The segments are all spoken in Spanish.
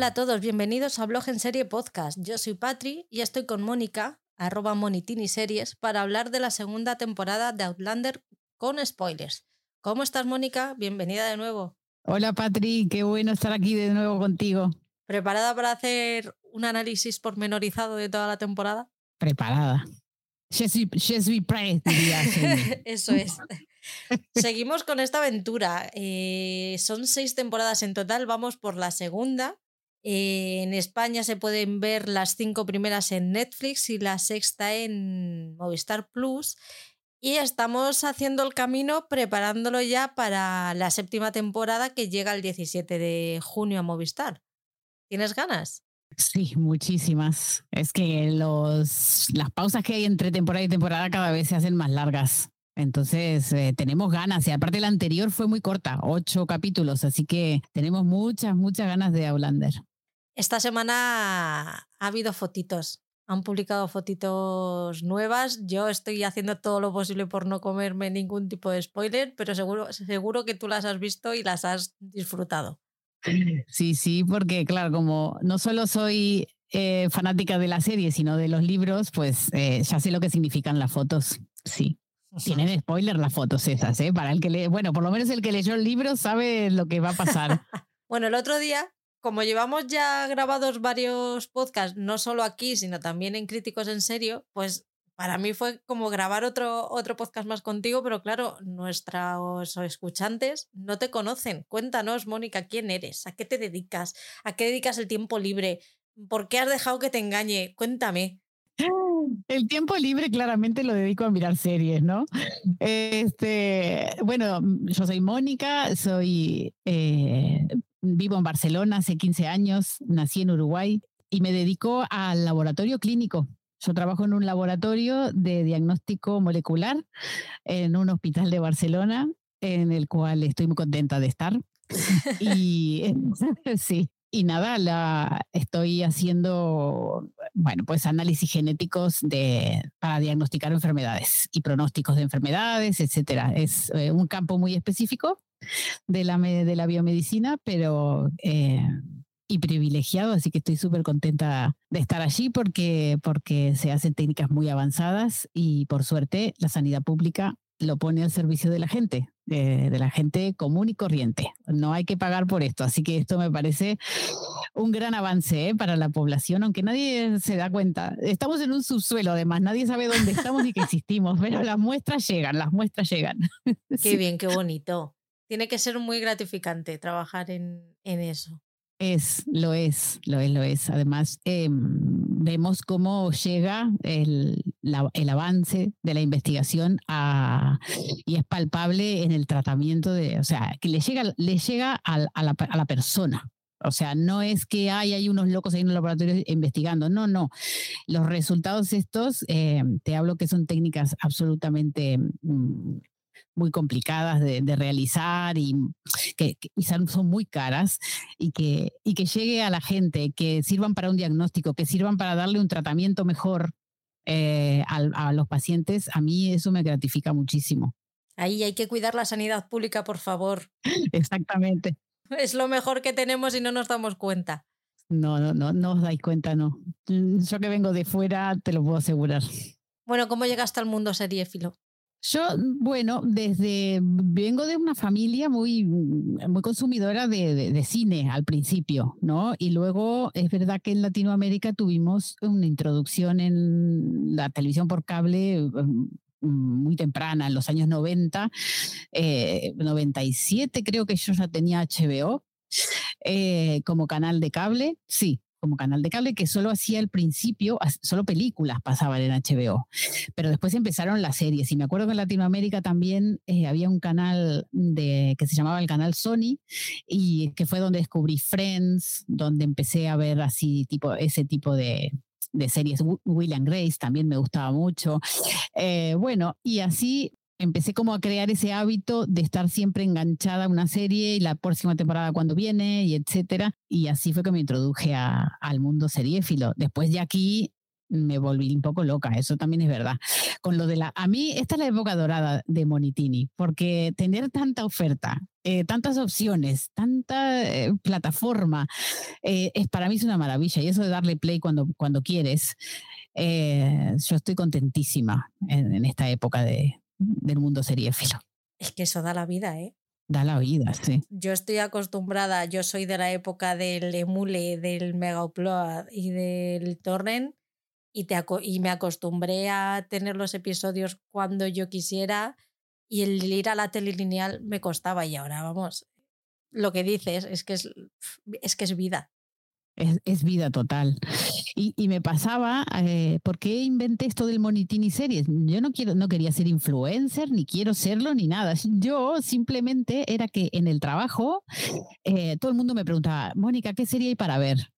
Hola a todos, bienvenidos a Blog en Serie Podcast. Yo soy Patri y estoy con Mónica, arroba Monitini Series, para hablar de la segunda temporada de Outlander con spoilers. ¿Cómo estás, Mónica? Bienvenida de nuevo. Hola, Patri, qué bueno estar aquí de nuevo contigo. ¿Preparada para hacer un análisis pormenorizado de toda la temporada? Preparada. Je suis, prêt, Eso es. Seguimos con esta aventura. Eh, son seis temporadas en total, vamos por la segunda. Eh, en España se pueden ver las cinco primeras en Netflix y la sexta en Movistar Plus. Y estamos haciendo el camino preparándolo ya para la séptima temporada que llega el 17 de junio a Movistar. ¿Tienes ganas? Sí, muchísimas. Es que los, las pausas que hay entre temporada y temporada cada vez se hacen más largas. Entonces, eh, tenemos ganas. Y aparte la anterior fue muy corta, ocho capítulos, así que tenemos muchas, muchas ganas de Outlander. Esta semana ha habido fotitos han publicado fotitos nuevas. Yo estoy haciendo todo lo posible por no comerme ningún tipo de spoiler, pero seguro, seguro que tú las has visto y las has disfrutado. Sí, sí, porque claro, como no solo soy eh, fanática de la serie, sino de los libros, pues eh, ya sé lo que significan las fotos. Sí. Tienen spoiler las fotos esas, ¿eh? Para el que lee, bueno, por lo menos el que leyó el libro sabe lo que va a pasar. bueno, el otro día como llevamos ya grabados varios podcasts, no solo aquí, sino también en Críticos en Serio, pues para mí fue como grabar otro, otro podcast más contigo, pero claro, nuestros escuchantes no te conocen. Cuéntanos, Mónica, quién eres, a qué te dedicas, a qué dedicas el tiempo libre, por qué has dejado que te engañe. Cuéntame. El tiempo libre claramente lo dedico a mirar series, ¿no? Este, bueno, yo soy Mónica, soy eh, Vivo en Barcelona hace 15 años, nací en Uruguay y me dedico al laboratorio clínico. Yo trabajo en un laboratorio de diagnóstico molecular en un hospital de Barcelona, en el cual estoy muy contenta de estar. y sí, y nada, la, estoy haciendo, bueno, pues análisis genéticos para diagnosticar enfermedades y pronósticos de enfermedades, etcétera. Es eh, un campo muy específico de la, de la biomedicina, pero eh, y privilegiado, así que estoy súper contenta de estar allí porque, porque se hacen técnicas muy avanzadas y por suerte la sanidad pública lo pone al servicio de la gente, de, la gente común y corriente. No hay que pagar por esto, así que esto me parece un gran avance ¿eh? para la población, aunque nadie se da cuenta. Estamos en un subsuelo, además, nadie sabe dónde estamos y que existimos, pero las muestras llegan, las muestras llegan. Qué bien, qué bonito tiene que ser muy gratificante trabajar en, eso. Es, lo es, lo es, lo es. Además, em, vemos cómo llega el, el, avance de la investigación a, y es palpable en el tratamiento de, o sea, que le llega, le llega a, la, a la persona. O sea, no es que hay, hay unos locos ahí en el laboratorio investigando, no, no. Los resultados estos, em, te hablo que son técnicas absolutamente mm, muy complicadas de, realizar y que, son muy caras y que, y que llegue a la gente, que sirvan para un diagnóstico, que sirvan para darle un tratamiento mejor eh, a, los pacientes, a mí eso me gratifica muchísimo. Ahí hay que cuidar la sanidad pública, por favor. Exactamente. Es lo mejor que tenemos y no nos damos cuenta. No, no, no, no os dais cuenta, no. Yo que vengo de fuera, te lo puedo asegurar. Bueno, ¿cómo llegaste al mundo seriéfilo? Yo, bueno, desde vengo de una familia muy, muy consumidora de, de, cine al principio, ¿no? Y luego es verdad que en Latinoamérica tuvimos una introducción en la televisión por cable mm, muy temprana, en los años 90, 97 eh, creo que yo ya tenía HBO eh, como canal de cable, sí, como canal de cable que solo hacía al principio, solo películas pasaban en HBO, pero después empezaron las series y me acuerdo que en Latinoamérica también eh, había un canal de, que se llamaba el canal Sony y que fue donde descubrí Friends, donde empecé a ver así tipo ese tipo de, de series. William Grace también me gustaba mucho. Eh, bueno, y así empecé como a crear ese hábito de estar siempre enganchada a una serie y la próxima temporada cuando viene y etcétera. Y así fue que me introduje al mundo seriéfilo. Después ya aquí me volví un poco loca, eso también es verdad. Con lo de la, a mí esta es la época dorada de Monitini, porque tener tanta oferta, eh, tantas opciones, tanta eh, plataforma, eh, es para mí es una maravilla y eso de darle play cuando, cuando quieres, yo estoy contentísima en, esta época de, del mundo seriéfilo. Es que eso da la vida, ¿eh? Da la vida, sí. Yo estoy acostumbrada, yo soy de la época del emule, del mega upload y del torrent y, te, y me acostumbré a tener los episodios cuando yo quisiera y el ir a la tele lineal me costaba y ahora vamos, lo que dices es que es, es, que es vida. Es, vida total. Y, me pasaba, eh, ¿por qué inventé esto del Monitini Series? Yo no, quiero, no quería ser influencer, ni quiero serlo, ni nada. Yo simplemente era que en el trabajo eh, todo el mundo me preguntaba, Mónica, ¿qué serie hay para ver?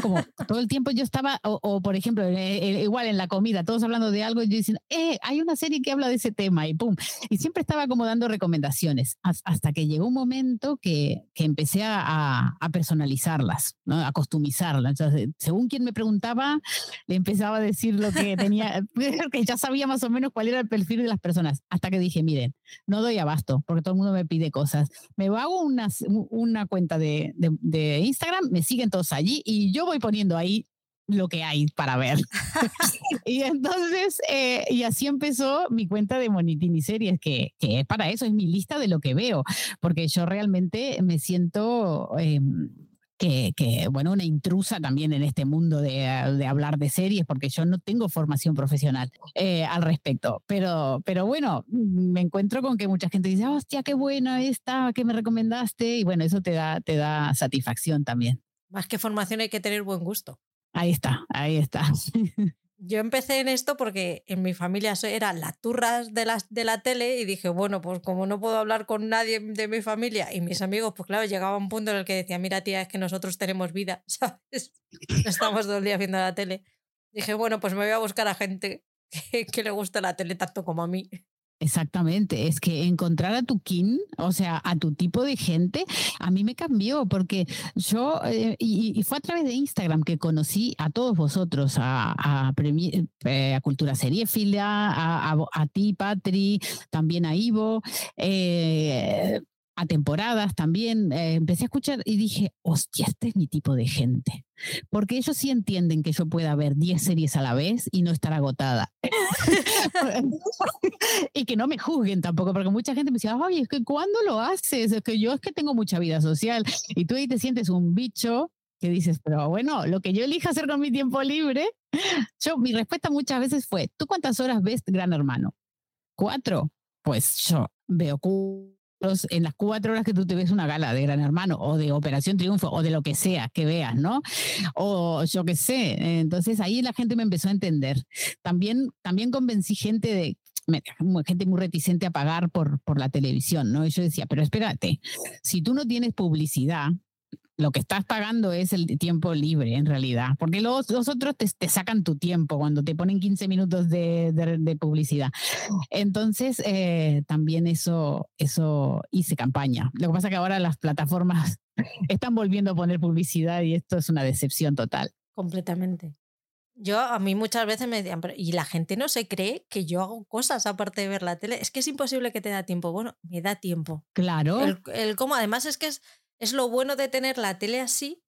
Como todo el tiempo yo estaba, o, por ejemplo, eh, igual en la comida, todos hablando de algo, y yo diciendo, eh, hay una serie que habla de ese tema, y pum. Y siempre estaba como dando recomendaciones, hasta que llegó un momento que, que empecé a, a, personalizarlas, ¿no? a customizarlas. Entonces, según quien me preguntaba, le empezaba a decir lo que tenía, que ya sabía más o menos cuál era el perfil de las personas, hasta que dije, miren, no doy abasto, porque todo el mundo me pide cosas. Me hago una, una cuenta de, de, de Instagram, me siguen todos allí, y yo voy poniendo ahí lo que hay para ver. y entonces, eh, y así empezó mi cuenta de Monitini Series, que, que para eso, es mi lista de lo que veo, porque yo realmente me siento... Em, que, que, bueno, una intrusa también en este mundo de, de, hablar de series, porque yo no tengo formación profesional eh, al respecto. Pero, pero bueno, me encuentro con que mucha gente dice, hostia, qué buena esta que me recomendaste, y bueno, eso te da, te da satisfacción también. Más que formación hay que tener buen gusto. Ahí está, ahí está. Yo empecé en esto porque en mi familia era la turras de la, de la tele y dije, bueno, pues como no puedo hablar con nadie de mi familia y mis amigos, pues claro, llegaba un punto en el que decía, mira tía, es que nosotros tenemos vida, ¿sabes? No estamos todo el día viendo la tele. Dije, bueno, pues me voy a buscar a gente que, que le guste la tele tanto como a mí. Exactamente, es que encontrar a tu kin, o sea, a tu tipo de gente, a mí me cambió porque yo, eh, y, fue a través de Instagram que conocí a todos vosotros, a, eh, Cultura Seriéfila, a, a, a, ti, Patri, también a Ivo, eh, a temporadas también, eh, empecé a escuchar y dije, hostia, este es mi tipo de gente. Porque ellos sí entienden que yo pueda ver 10 series a la vez y no estar agotada. y que no me juzguen tampoco, porque mucha gente me decía, oye, es que ¿cuándo lo haces? Es que yo es que tengo mucha vida social. Y tú ahí te sientes un bicho que dices, pero bueno, lo que yo elija hacer con mi tiempo libre, yo, mi respuesta muchas veces fue, ¿tú cuántas horas ves Gran Hermano? ¿Cuatro? Pues yo veo en las cuatro horas que tú te ves una gala de Gran Hermano o de Operación Triunfo o de lo que sea que veas, ¿no? O yo qué sé. Entonces ahí la gente me empezó a entender. También, también convencí gente de gente muy reticente a pagar por, por la televisión, ¿no? Y yo decía, pero espérate, si tú no tienes publicidad, lo que estás pagando es el tiempo libre en realidad, porque los, otros te, sacan tu tiempo cuando te ponen 15 minutos de, publicidad. Entonces, eh, también eso, eso hice campaña. Lo que pasa es que ahora las plataformas están volviendo a poner publicidad y esto es una decepción total. Completamente. Yo a mí muchas veces me decían, y la gente no se cree que yo hago cosas aparte de ver la tele. Es que es imposible que te da tiempo. Bueno, me da tiempo. Claro. El, el cómo, además es que es es lo bueno de tener la tele así,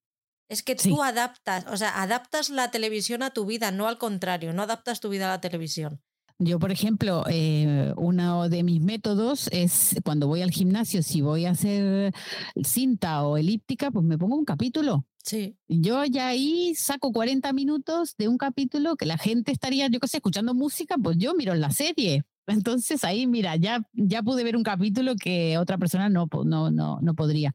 es que tú adaptas, o sea, adaptas la televisión a tu vida, no al contrario, no adaptas tu vida a la televisión. Yo, por ejemplo, eh, uno de mis métodos es cuando voy al gimnasio, si voy a hacer cinta o elíptica, pues me pongo un capítulo. Sí. Yo ya ahí saco 40 minutos de un capítulo que la gente estaría, yo qué sé, escuchando música, pues yo miro la serie. Entonces ahí, mira, ya, ya pude ver un capítulo que otra persona no, no, no, no podría.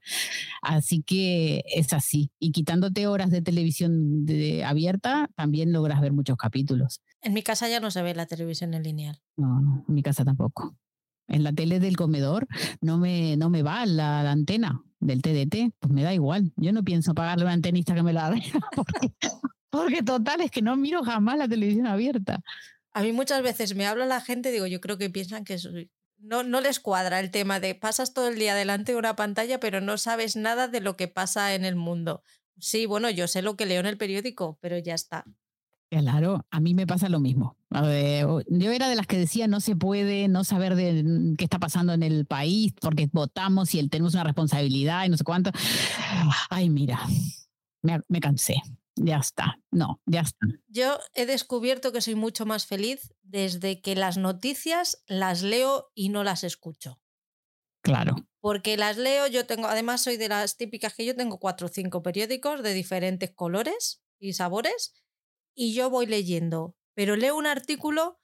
Así que es así. Y quitándote horas de televisión de, abierta, también logras ver muchos capítulos. En mi casa ya no se ve la televisión en lineal. No, no en mi casa tampoco. En la tele del comedor no me, no me va la, antena del TDT, pues me da igual. Yo no pienso pagarle a un antenista que me la dé, porque, porque total es que no miro jamás la televisión abierta. A mí muchas veces me habla la gente, digo, yo creo que piensan que. No, no les cuadra el tema de pasas todo el día delante de una pantalla, pero no sabes nada de lo que pasa en el mundo. Sí, bueno, yo sé lo que leo en el periódico, pero ya está. Claro, a mí me pasa lo mismo. Yo era de las que decía no se puede no saber de mm, qué está pasando en el país porque votamos y tenemos una responsabilidad y no sé cuánto. Ay, mira, me cansé. Ya está, no, ya está. Yo he descubierto que soy mucho más feliz desde que las noticias las leo y no las escucho. Claro. Porque las leo, yo tengo, además soy de las típicas que yo tengo cuatro o cinco periódicos de diferentes colores y sabores y yo voy leyendo, pero leo un artículo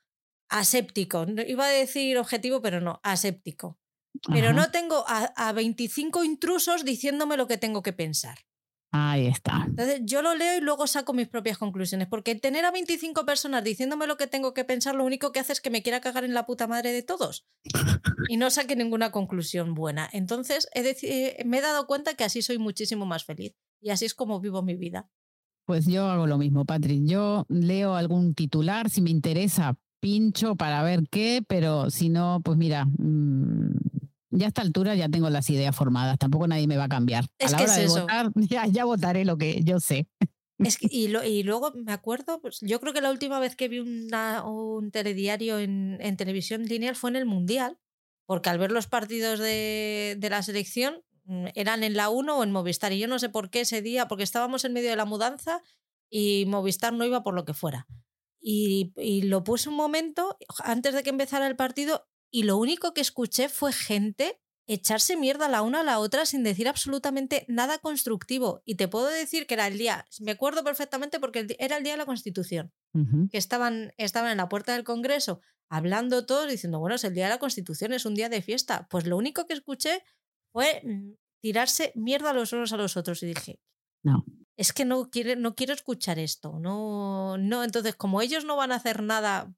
aséptico. Iba a decir objetivo, pero no, aséptico. Pero no tengo a, a 25 intrusos diciéndome lo que tengo que pensar. Ahí está. Entonces yo lo leo y luego saco mis propias conclusiones, porque tener a 25 personas diciéndome lo que tengo que pensar, lo único que hace es que me quiera cagar en la puta madre de todos y no saque ninguna conclusión buena. Entonces he me he dado cuenta que así soy muchísimo más feliz y así es como vivo mi vida. Pues yo hago lo mismo, Patrick. Yo leo algún titular, si me interesa, pincho para ver qué, pero si no, pues mira, mm, ya a esta altura ya tengo las ideas formadas, tampoco nadie me va a cambiar. Es que es eso. votar, ya, votaré lo que yo sé. Es y, y, luego me acuerdo, pues yo creo que la última vez que vi un telediario en, televisión lineal fue en el Mundial, porque al ver los partidos de, de la selección Mm, eran en la 1 o en Movistar. Y yo no sé por qué ese día, porque estábamos en medio de la mudanza y Movistar no iba por lo que fuera. Y, y, lo puse un momento antes de que empezara el partido y lo único que escuché fue gente echarse mierda la una a la otra sin decir absolutamente nada constructivo. Y te puedo decir que era el día, me acuerdo perfectamente porque era el día de la Constitución, que estaban, estaban en la puerta del Congreso hablando todos diciendo, bueno, es el día de la Constitución, es un día de fiesta. Pues lo único que escuché fue mm, tirarse mierda los unos a los otros. Y dije, no. Es que no, quiere, no quiero escuchar esto. No, no, entonces, como ellos no van a hacer nada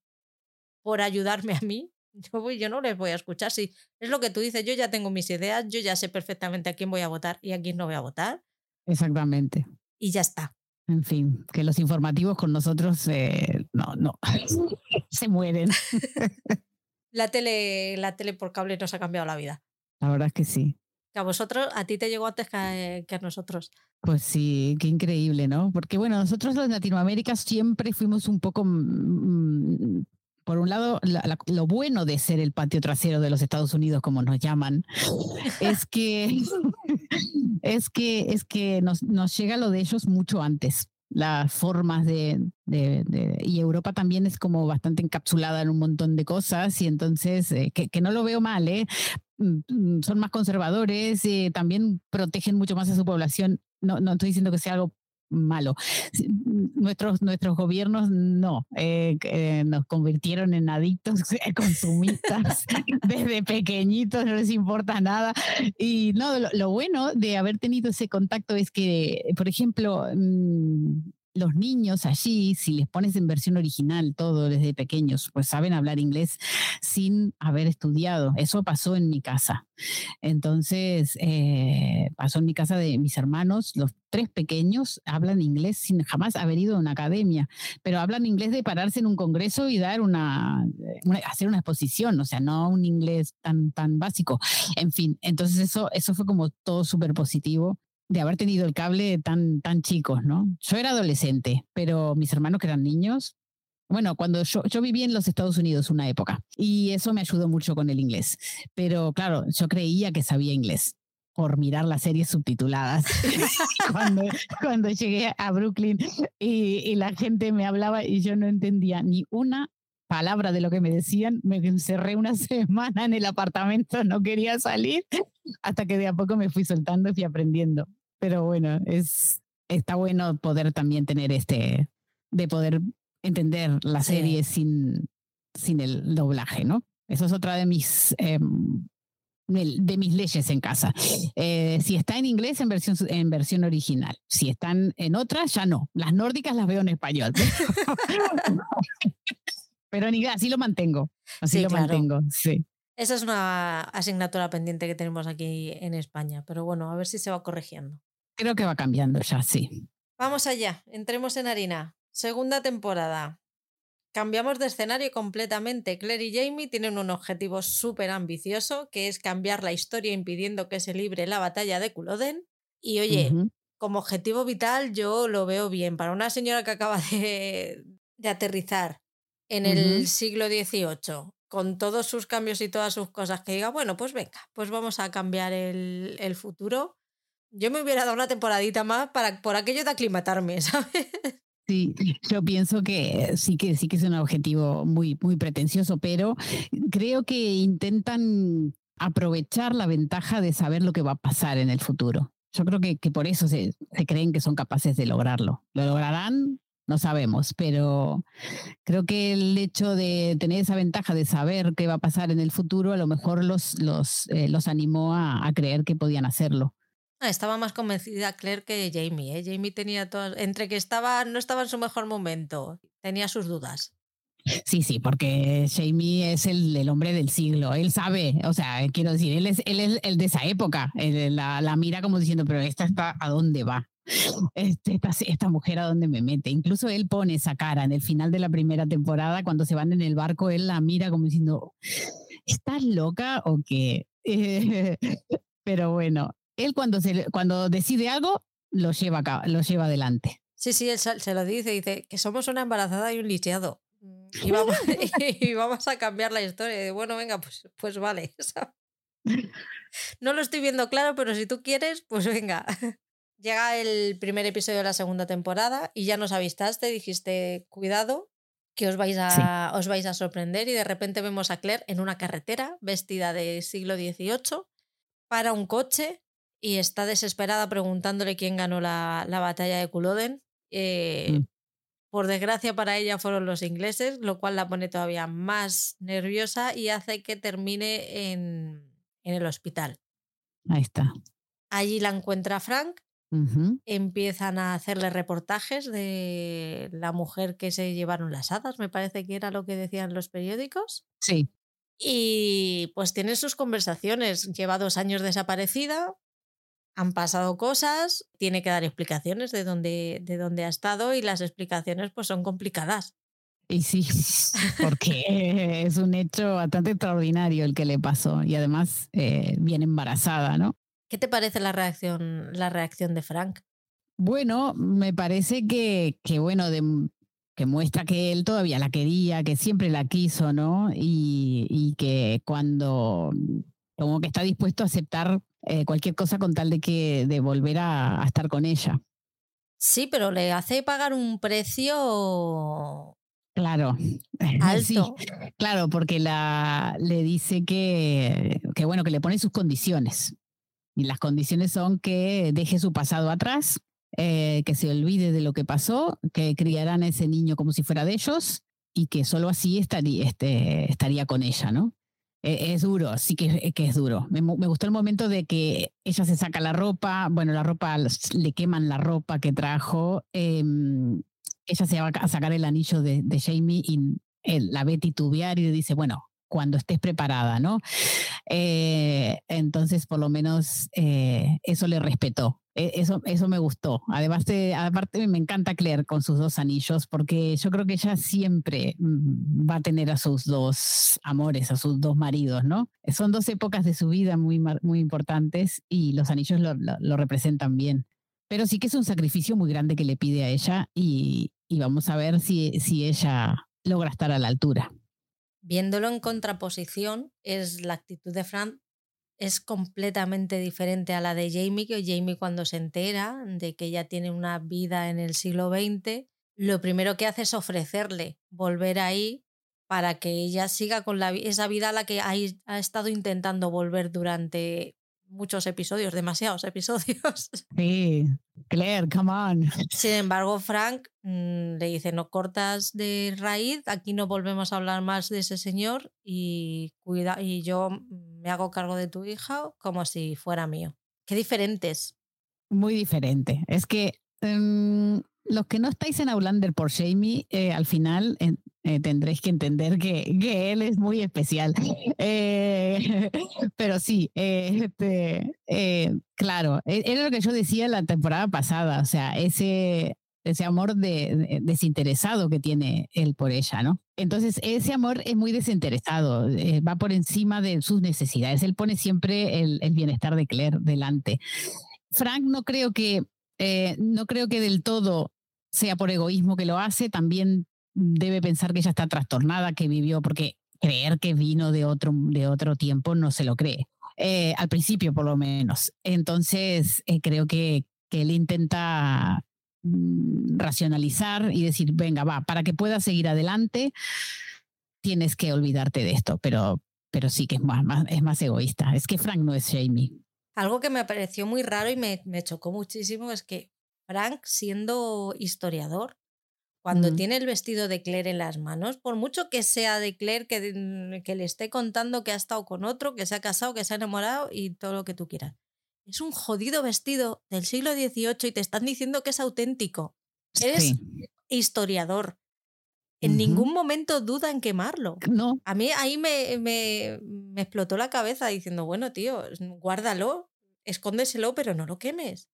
por ayudarme a mí, yo, yo no les voy a escuchar. Si es lo que tú dices, yo ya tengo mis ideas, yo ya sé perfectamente a quién voy a votar y a quién no voy a votar. Exactamente. Y ya está. En fin, que los informativos con nosotros eh, no, no, se mueren. la tele, la tele por cable nos ha cambiado la vida. La verdad es que sí. Que a vosotros, a ti te llegó antes que a, nosotros. Pues sí, qué increíble, ¿no? Porque bueno, nosotros los Latinoamérica siempre fuimos un poco, mm, mm, por un lado, lo bueno de ser el patio trasero de los Estados Unidos, como nos llaman, es que, es que, es que nos, nos llega lo de ellos mucho antes las formas de, y Europa también es como bastante encapsulada en un montón de cosas y entonces eh, que, que, no lo veo mal, ¿eh? Mm, mm, son más conservadores, eh, también protegen mucho más a su población. No, no estoy diciendo que sea algo malo. Mm, nuestros, nuestros gobiernos no, eh, eh, nos convirtieron en adictos consumistas desde pequeñitos, no les importa nada. Y no, lo, lo, bueno de haber tenido ese contacto es que, por ejemplo, los niños allí, si les pones en versión original todo desde pequeños, pues saben hablar inglés sin haber estudiado. Eso pasó en mi casa. Entonces, eh, pasó en mi casa de mis hermanos, los tres pequeños hablan inglés sin jamás haber ido a una academia, pero hablan inglés de pararse en un congreso y dar una, hacer una exposición, o sea, no un inglés tan, tan básico. En fin, entonces eso, eso fue como todo súper positivo de haber tenido el cable tan, tan chicos, ¿no? Yo era adolescente, pero mis hermanos que eran niños, bueno, cuando yo, yo viví en los Estados Unidos una época y eso me ayudó mucho con el inglés, pero claro, yo creía que sabía inglés por mirar las series subtituladas cuando, cuando llegué a Brooklyn y, y la gente me hablaba y yo no entendía ni una palabra de lo que me decían, me encerré una semana en el apartamento, no quería salir, hasta que de a poco me fui soltando y fui aprendiendo pero bueno, es, está bueno poder también tener este, de poder entender la serie sin, sin el doblaje, ¿no? Eso es otra de mis, em, de mis leyes en casa. Eh, si está en inglés, en versión, en versión original. Si están en otras, ya no. Las nórdicas las veo en español. Pero en inglés, así lo mantengo. Así lo mantengo, sí. Esa es una asignatura pendiente que tenemos aquí en España, pero bueno, a ver si se va corrigiendo. Creo que va cambiando ya, sí. Vamos allá, entremos en harina. Segunda temporada. Cambiamos de escenario completamente. Claire y Jamie tienen un objetivo súper ambicioso, que es cambiar la historia impidiendo que se libre la batalla de Culloden. Y oye, como objetivo vital yo lo veo bien. Para una señora que acaba de, de aterrizar en el siglo XVIII, con todos sus cambios y todas sus cosas, que diga, bueno, pues venga, pues vamos a cambiar el, el futuro. Yo me hubiera dado una temporadita más para, por aquello de aclimatarme, ¿sabes? Sí, yo pienso que sí que sí que es un objetivo muy, muy pretencioso, pero creo que intentan aprovechar la ventaja de saber lo que va a pasar en el futuro. Yo creo que, que por eso se, se creen que son capaces de lograrlo. ¿Lo lograrán? no sabemos, pero creo que el hecho de tener esa ventaja de saber qué va a pasar en el futuro, a lo mejor los, los, eh, los animó a, creer que podían hacerlo. Estaba más convencida Claire que Jamie. ¿eh? Jamie tenía todas, entre que estaba, no estaba en su mejor momento, tenía sus dudas. Sí, sí, porque Jamie es el, el, hombre del siglo, él sabe, o sea, quiero decir, él es, él es el de esa época, la, la, mira como diciendo, pero esta está a dónde va este, esta, esta, mujer a dónde me mete. Incluso él pone esa cara en el final de la primera temporada, cuando se van en el barco, él la mira como diciendo, ¿estás loca o qué? pero bueno, él cuando, se, cuando decide algo, lo lleva, acá, lo lleva adelante. Sí, sí, él se lo dice, dice que somos una embarazada y un lisiado. Y vamos, y vamos a cambiar la historia. Y bueno, venga, pues, pues vale. No lo estoy viendo claro, pero si tú quieres, pues venga. Llega el primer episodio de la segunda temporada y ya nos avistaste, dijiste, cuidado, que os vais, a, os vais a sorprender y de repente vemos a Claire en una carretera vestida de siglo XVIII para un coche y está desesperada preguntándole quién ganó la, la batalla de Culloden. Eh, mm. Por desgracia para ella fueron los ingleses, lo cual la pone todavía más nerviosa y hace que termine en, en el hospital. Ahí está. Allí la encuentra Frank Empiezan a hacerle reportajes de la mujer que se llevaron las hadas, me parece que era lo que decían los periódicos. Sí. Y pues tiene sus conversaciones. Lleva dos años desaparecida, han pasado cosas, tiene que dar explicaciones de dónde, de dónde ha estado y las explicaciones pues son complicadas. Y sí, porque es un hecho bastante extraordinario el que le pasó y además eh, bien embarazada, ¿no? ¿Qué te parece la reacción, la reacción de Frank? Bueno, me parece que, que bueno, que muestra que él todavía la quería, que siempre la quiso, ¿no? Y, y que cuando como que está dispuesto a aceptar eh, cualquier cosa con tal de que de volver a, estar con ella. Sí, pero le hace pagar un precio Claro, alto. claro, porque la, le dice que, que, bueno, que le pone sus condiciones. Y las condiciones son que deje su pasado atrás, eh, que se olvide de lo que pasó, que criarán a ese niño como si fuera de ellos y que solo así estaría, este, estaría con ella, ¿no? E, es duro, sí que, que es duro. Me, gustó el momento de que ella se saca la ropa, bueno, la ropa, le queman la ropa que trajo, em, ella se va a sacar el anillo de, de Jamie y la ve titubear y le dice, bueno, cuando estés preparada, ¿no? Eh, entonces, por lo menos eh, eso le respetó. E, eso, eso me gustó. Además, de, aparte me encanta Claire con sus dos anillos, porque yo creo que ella siempre mm, va a tener a sus dos amores, a sus dos maridos, ¿no? Son dos épocas de su vida muy, muy importantes y los anillos lo, lo, representan bien. Pero sí que es un sacrificio muy grande que le pide a ella y, y vamos a ver si, si ella logra estar a la altura viéndolo en contraposición, es la actitud de Fran es completamente diferente a la de Jamie, que Jamie cuando se entera de que ella tiene una vida en el siglo XX, lo primero que hace es ofrecerle volver ahí para que ella siga con la, esa vida a la que ha, ha estado intentando volver durante muchos episodios, demasiados episodios. Sí, Claire, come on. Sin embargo, Frank mm, le dice, no cortas de raíz, aquí no volvemos a hablar más de ese señor y, cuida y yo me hago cargo de tu hija como si fuera mío. Qué diferentes. Muy diferente. Es que em, los que no estáis en Outlander por Jamie, eh, al final eh, tendréis que entender que, que, él es muy especial. Eh, pero sí, este, claro, e, era lo que yo decía la temporada pasada, o sea, ese, ese amor de, desinteresado que tiene él por ella, ¿no? Entonces, ese amor es muy desinteresado, va por encima de sus necesidades. Él pone siempre el, el bienestar de Claire delante. Frank no creo que eh, no creo que del todo sea por egoísmo que lo hace, también debe pensar que ella está trastornada, que vivió, porque creer que vino de otro, de otro tiempo no se lo cree. Eh, al principio, por lo menos. Entonces, eh, creo que, él intenta mm, racionalizar y decir, venga, va, para que puedas seguir adelante, tienes que olvidarte de esto, pero, pero sí que es más, es más egoísta. Es que Frank no es Jamie. Algo que me pareció muy raro y me, me chocó muchísimo es que Frank, siendo historiador, cuando tiene el vestido de Claire en las manos, por mucho que sea de Claire que, que, le esté contando que ha estado con otro, que se ha casado, que se ha enamorado y todo lo que tú quieras. Es un jodido vestido del siglo XVIII y te están diciendo que es auténtico. Eres historiador. En ningún momento duda en quemarlo. No. A mí ahí me, me, me explotó la cabeza diciendo, bueno, tío, guárdalo, escóndeselo, pero no lo quemes.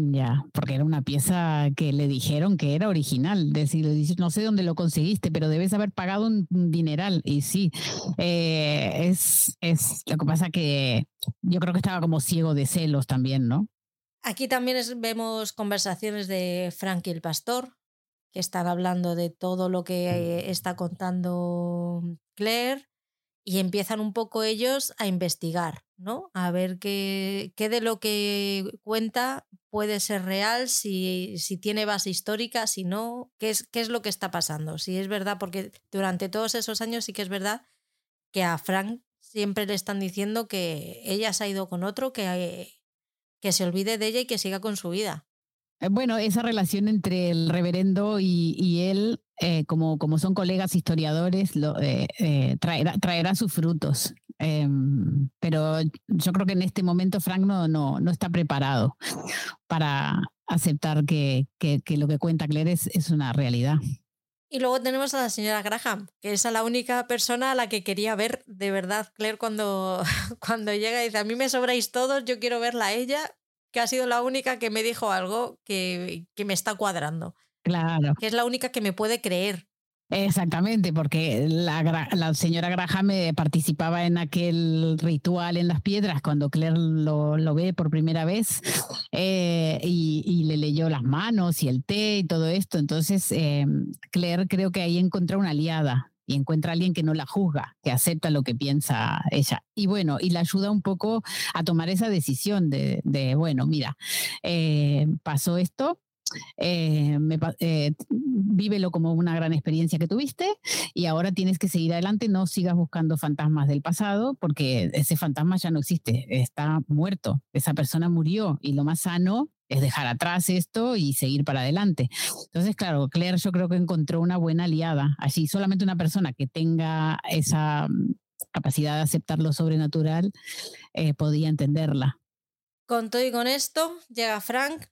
Ya, porque era una pieza que le dijeron que era original. Decir, no sé dónde lo conseguiste, pero debes haber pagado un dineral. Y sí, eh, es, es lo que pasa que yo creo que estaba como ciego de celos también, ¿no? Aquí también vemos conversaciones de Frank y el pastor, están hablando de todo lo que está contando Claire y empiezan un poco ellos a investigar, ¿no? A ver qué, qué de lo que cuenta puede ser real, si, si, tiene base histórica, si no, qué es, qué es lo que está pasando. Si es verdad, porque durante todos esos años sí que es verdad que a Frank siempre le están diciendo que ella se ha ido con otro, que, que se olvide de ella y que siga con su vida. Eh, bueno, esa relación entre el reverendo y, él eh, como, como son colegas historiadores, lo, eh, traerá, traerá, sus frutos. Em, pero yo creo que en este momento Frank no, no, no está preparado para aceptar que, que, que, lo que cuenta Claire es, es una realidad. Y luego tenemos a la señora Graham, que es la única persona a la que quería ver de verdad Claire cuando, cuando llega y dice, a mí me sobráis todos, yo quiero verla a ella, que ha sido la única que me dijo algo que, que me está cuadrando. Claro. Que es la única que me puede creer. Exactamente, porque la, la, señora Graham participaba en aquel ritual en las piedras cuando Claire lo, lo ve por primera vez eh, y, y, le leyó las manos y el té y todo esto. Entonces, eh, Claire creo que ahí encontró una aliada y encuentra a alguien que no la juzga, que acepta lo que piensa ella. Y bueno, y la ayuda un poco a tomar esa decisión de, bueno, mira, eh, pasó esto, eh, me, eh, vívelo como una gran experiencia que tuviste y ahora tienes que seguir adelante, no sigas buscando fantasmas del pasado porque ese fantasma ya no existe, está muerto, esa persona murió y lo más sano es dejar atrás esto y seguir para adelante. Entonces, claro, Claire yo creo que encontró una buena aliada, así solamente una persona que tenga esa mm, capacidad de aceptar lo sobrenatural eh, podía entenderla. Con todo y con esto, llega Frank,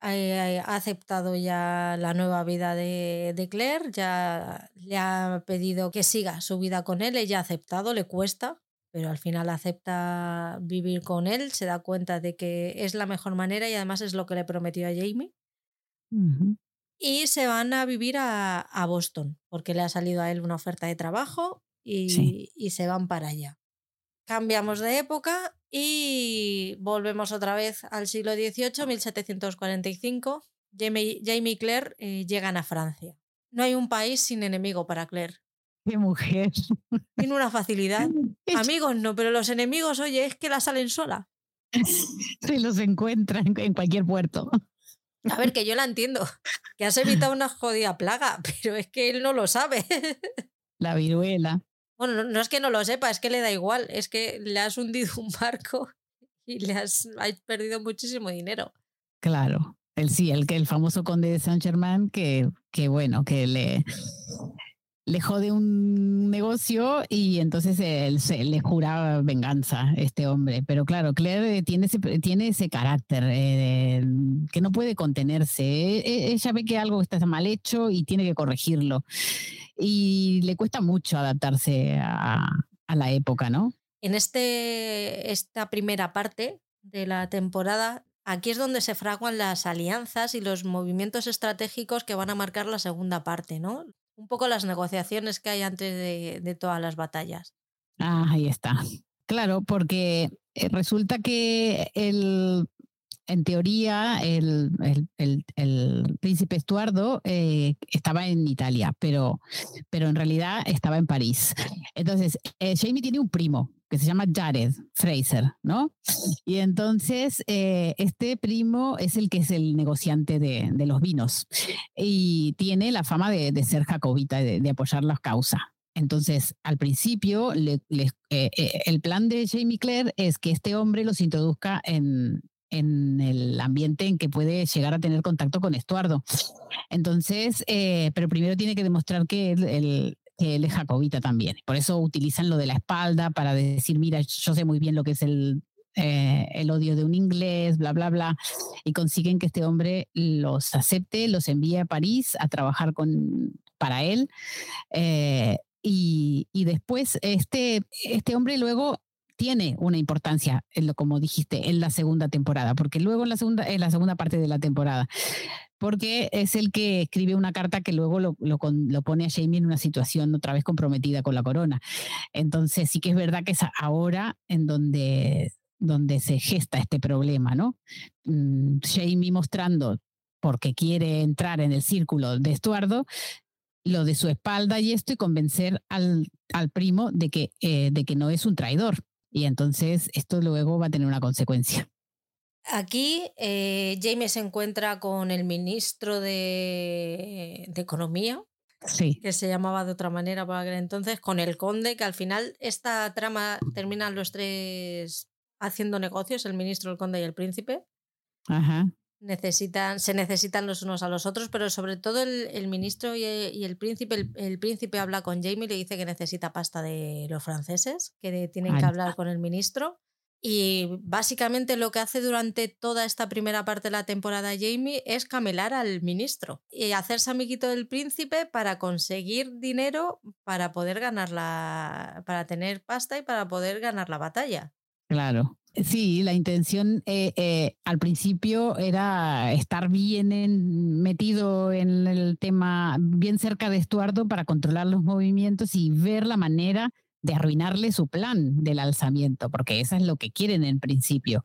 ha aceptado ya la nueva vida de, de, Claire, ya le ha pedido que siga su vida con él, ella ha aceptado, le cuesta, pero al final acepta vivir con él, se da cuenta de que es la mejor manera y además es lo que le prometió a Jamie. Y se van a vivir a, a, Boston, porque le ha salido a él una oferta de trabajo y, sí. y se van para allá. Cambiamos de época y volvemos otra vez al siglo XVIII, 1745. Jamie, Jamie y Claire eh, llegan a Francia. No hay un país sin enemigo para Claire. ¡Qué mujer! Tiene una facilidad. Amigos no, pero los enemigos, oye, es que la salen sola. Se los encuentran en cualquier puerto. A ver, que yo la entiendo. Que has evitado una jodida plaga, pero es que él no lo sabe. La viruela. Bueno, no, no, es que no lo sepa, es que le da igual, es que le has hundido un barco y le has, has perdido muchísimo dinero. Claro, el sí, el, el famoso conde de Saint Germain que, que bueno, que le, le jode un negocio y entonces él se le jura venganza este hombre. Pero claro, Claire tiene ese, tiene ese carácter eh, que no puede contenerse. E, e, ella ve que algo está mal hecho y tiene que corregirlo y le cuesta mucho adaptarse a, a la época, ¿no? En este, esta primera parte de la temporada, aquí es donde se fraguan las alianzas y los movimientos estratégicos que van a marcar la segunda parte, ¿no? Un poco las negociaciones que hay antes de, todas las batallas. Ah, ahí está. Claro, porque eh, resulta que el, en teoría, el, príncipe Estuardo eh, estaba en Italia, pero, pero en realidad estaba en París. Entonces, eh, Jamie tiene un primo que se llama Jared Fraser, ¿no? Y entonces, eh, este primo es el que es el negociante de, los vinos y tiene la fama de, ser jacobita, de, apoyar la causa. Entonces, al principio, el plan de Jamie Clare es que este hombre los introduzca en, en el ambiente en que puede llegar a tener contacto con Estuardo. Entonces, eh, pero primero tiene que demostrar que él, es jacobita también. Por eso utilizan lo de la espalda para decir, mira, yo sé muy bien lo que es el, eh, el odio de un inglés, bla, bla, bla, y consiguen que este hombre los acepte, los envíe a París a trabajar con, para él. Eh, y, y, después este, este hombre luego tiene una importancia, en lo, como dijiste, en la segunda temporada, porque luego en la segunda, en la segunda parte de la temporada, porque es el que escribe una carta que luego lo, lo, pone a Jamie en una situación otra vez comprometida con la corona. Entonces sí que es verdad que es ahora en donde, donde se gesta este problema, ¿no? Mm, Jamie mostrando porque quiere entrar en el círculo de Estuardo, lo de su espalda y esto y convencer al, al primo de que, eh, de que no es un traidor. Y entonces esto luego va a tener una consecuencia. Aquí eh, Jaime se encuentra con el ministro de, de Economía, sí. que se llamaba de otra manera para aquel entonces, con el conde, que al final esta trama terminan los tres haciendo negocios, el ministro, el conde y el príncipe. Ajá necesitan, se necesitan los unos a los otros, pero sobre todo el, ministro y el, príncipe, el, príncipe habla con Jamie y le dice que necesita pasta de los franceses, que tienen que hablar con el ministro. Y básicamente lo que hace durante toda esta primera parte de la temporada Jamie es camelar al ministro y hacerse amiguito del príncipe para conseguir dinero para poder ganar la, para tener pasta y para poder ganar la batalla. Claro. Sí, la intención eh, eh, al principio era estar bien metido en el tema, bien cerca de Estuardo para controlar los movimientos y ver la manera de arruinarle su plan del alzamiento, porque eso es lo que quieren en principio.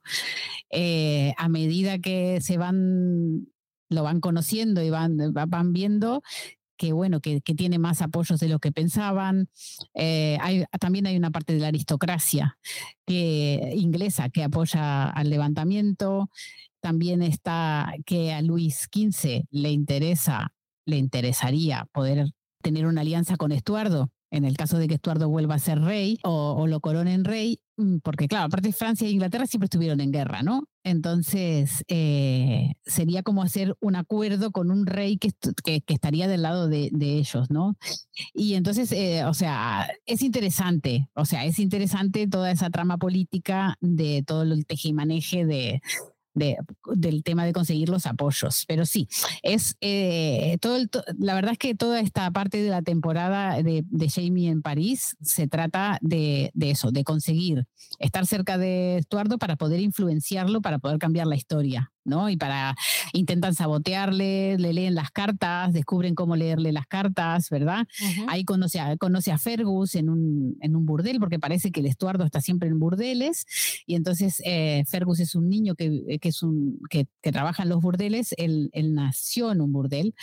Eh, a medida que se van, lo van conociendo y van, van viendo que bueno, que, tiene más apoyos de lo que pensaban. Eh, hay, también hay una parte de la aristocracia que, inglesa que apoya al levantamiento. También está que a Luis XV le interesa, le interesaría poder tener una alianza con Estuardo en el caso de que Estuardo vuelva a ser rey o, lo coronen rey, mm, porque claro, aparte Francia e Inglaterra siempre estuvieron en guerra, ¿no? Entonces, eh, sería como hacer un acuerdo con un rey que, que, estaría del lado de, ellos, ¿no? Y entonces, eh, o sea, es interesante, o sea, es interesante toda esa trama política de todo el tejimaneje de, del tema de conseguir los apoyos. Pero sí, es eh, todo la verdad es que toda esta parte de la temporada de, Jamie en París se trata de, eso, de conseguir estar cerca de Estuardo para poder influenciarlo, para poder cambiar la historia. ¿No? Y para intentan sabotearle, le leen las cartas, descubren cómo leerle las cartas, ¿verdad? Ahí conoce a, conoce a Fergus en un, en un burdel, porque parece que el Estuardo está siempre en burdeles, y entonces eh, Fergus es un niño que, que es un, que, que, trabaja en los burdeles, él, él nació en un burdel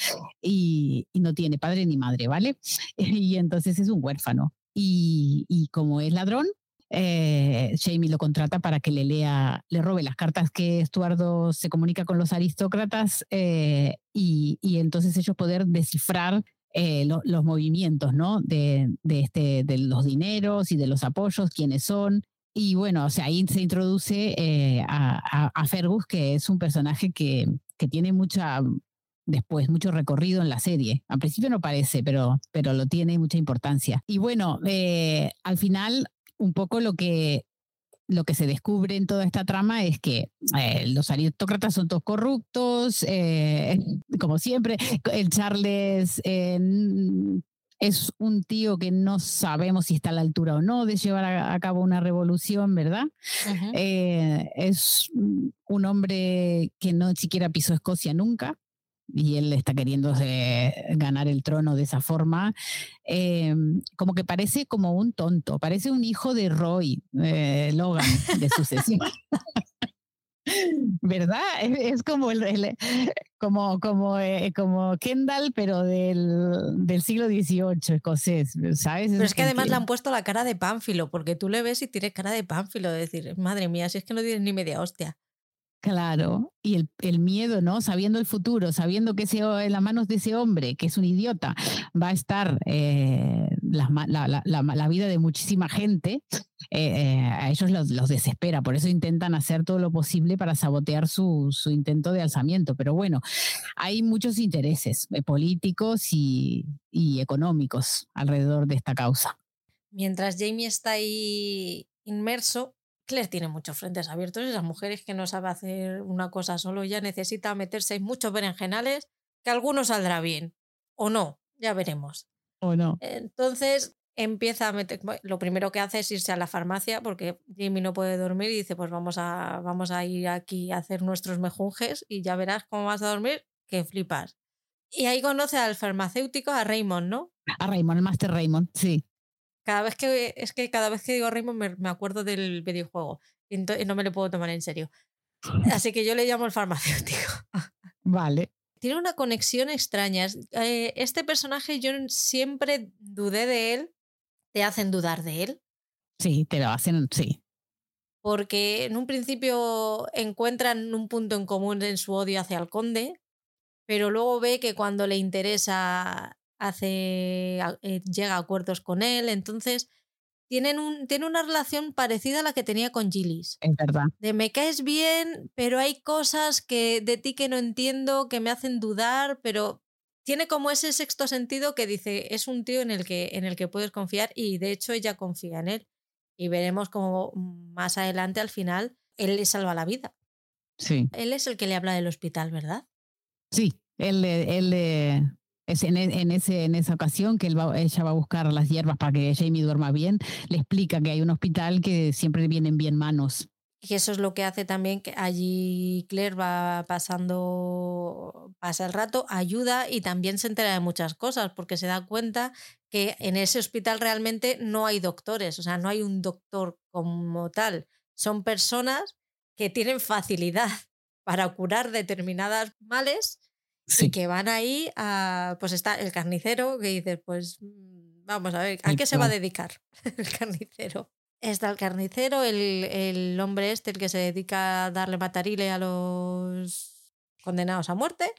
y, y, no tiene padre ni madre, ¿vale? Y entonces es un huérfano. Y, y como es ladrón, eh, Jamie lo contrata para que le lea, le robe las cartas que Estuardo se comunica con los aristócratas eh, y, entonces ellos poder descifrar eh, los movimientos, ¿no? De, este, de los dineros y de los apoyos, quiénes son. Y bueno, o sea, ahí se introduce a, Fergus, que es un personaje que, que tiene mucha, después, mucho recorrido en la serie. Al principio no parece, pero, pero lo tiene mucha importancia. Y bueno, al final un poco lo que, lo que se descubre en toda esta trama es que eh, los aristócratas son todos corruptos, eh, como siempre. El Charles eh, es un tío que no sabemos si está a la altura o no de llevar a, cabo una revolución, ¿verdad? es un hombre que no siquiera pisó Escocia nunca y él está queriendo ganar el trono de esa forma, eh, como que parece como un tonto, parece un hijo de Roy, eh, Logan, de sucesión. ¿Verdad? Es, como el, como, como, eh, como Kendall, pero del, del siglo XVIII escocés, ¿sabes? Pero es que además le han puesto la cara de pánfilo, porque tú le ves y tienes cara de pánfilo, de decir, madre mía, si es que no tienes ni media hostia. Claro, y el, miedo, ¿no? Sabiendo el futuro, sabiendo que ese, en las manos de ese hombre, que es un idiota, va a estar eh, la, vida de muchísima gente, eh, eh, a ellos los, los, desespera. Por eso intentan hacer todo lo posible para sabotear su, su intento de alzamiento. Pero bueno, hay muchos intereses políticos y, y económicos alrededor de esta causa. Mientras Jamie está ahí inmerso, Claire tiene muchos frentes abiertos. Esas mujeres que no sabe hacer una cosa solo, ya necesita meterse en muchos berenjenales, que alguno saldrá bien. O no, ya veremos. O no. Entonces empieza a meter. Lo primero que hace es irse a la farmacia porque Jamie no puede dormir y dice: Pues vamos a, vamos a ir aquí a hacer nuestros mejunjes y ya verás cómo vas a dormir, que flipas. Y ahí conoce al farmacéutico, a Raymond, ¿no? A Raymond, el Master Raymond, sí. Cada vez que es que cada vez que digo Raymond me, me acuerdo del videojuego y, no me lo puedo tomar en serio. Así que yo le llamo el farmacéutico. Vale. Tiene una conexión extraña. Eh, este personaje yo siempre dudé de él. ¿Te hacen dudar de él? Sí, te lo hacen, sí. Porque en un principio encuentran un punto en común en su odio hacia el conde, pero luego ve que cuando le interesa hace, eh, llega a acuerdos con él, entonces tienen un, tiene una relación parecida a la que tenía con Gillis. Es verdad. De me caes bien, pero hay cosas que de ti que no entiendo, que me hacen dudar, pero tiene como ese sexto sentido que dice, es un tío en el que, en el que puedes confiar y de hecho ella confía en él. Y veremos cómo más adelante, al final, él le salva la vida. Sí. Él es el que le habla del hospital, ¿verdad? Sí, él, él, él e, en, ese, en esa ocasión que ella va a buscar las hierbas para que Jamie duerma bien, le explica que hay un hospital que siempre vienen bien manos. Y eso es lo que hace también que allí Claire va pasando, pasa el rato, ayuda y también se entera de muchas cosas porque se da cuenta que en ese hospital realmente no hay doctores, o sea, no hay un doctor como tal. Son personas que tienen facilidad para curar determinadas males y que van ahí a, pues está el carnicero que dice, pues mm, vamos a ver, ¿a qué se va a dedicar el carnicero? Está el carnicero, el, el hombre este, el que se dedica a darle matarile a los condenados a muerte.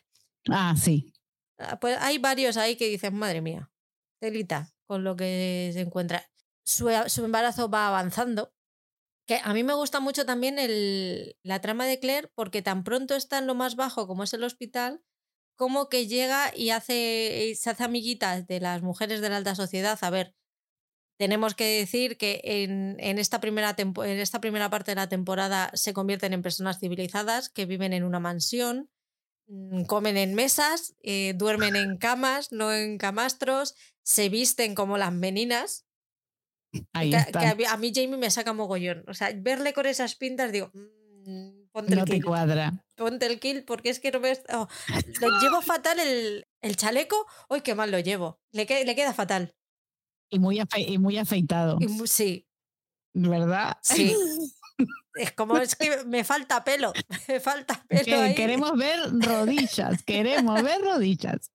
Ah, sí. Ah, pues hay varios ahí que dicen, madre mía, telita con lo que se encuentra. Su, su embarazo va avanzando. Que a mí me gusta mucho también el, la trama de Claire porque tan pronto está en lo más bajo como es el hospital, como que llega y hace, se hace amiguitas de las mujeres de la alta sociedad. A ver, tenemos que decir que en, en, esta primera en esta primera parte de la temporada se convierten en personas civilizadas que viven en una mansión, mm, comen en mesas, eh, duermen en camas, no en camastros, se visten como las meninas. Ahí que, está. que a, mí Jamie me saca mogollón. O sea, verle con esas pintas, digo, mmm, ponte no el te kill. cuadra. Ponte el kill porque es que no me... oh, lo llevo fatal el, el chaleco. ¡Uy, qué mal lo llevo! Le, que, le queda fatal. Y muy, afe y muy afeitado. Y sí, ¿Verdad? sí. Es como es que me falta pelo. Me falta pelo Que ahí. queremos ver rodillas, queremos ver rodillas.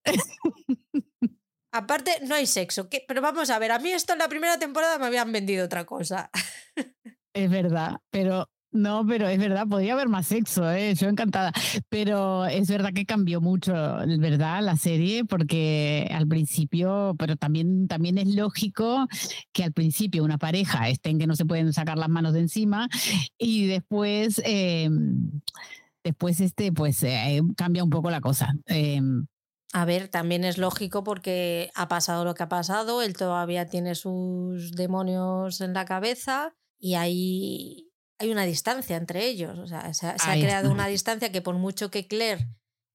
Aparte, no hay sexo. Pero vamos a ver, a mí esto en la primera temporada me habían vendido otra cosa. Es verdad, pero no, pero es verdad, podría haber más sexo, ¿eh? yo encantada. Pero es verdad que cambió mucho, ¿verdad? La serie, porque al principio, pero también, también es lógico que al principio una pareja estén que no se pueden sacar las manos de encima y después, eh, después este, pues eh, cambia un poco la cosa. Eh, A ver, también es lógico porque ha pasado lo que ha pasado, él todavía tiene sus demonios en la cabeza y hay, hay una distancia entre ellos. O sea, se, ha- se ha Ahí creado una distancia que por mucho que Claire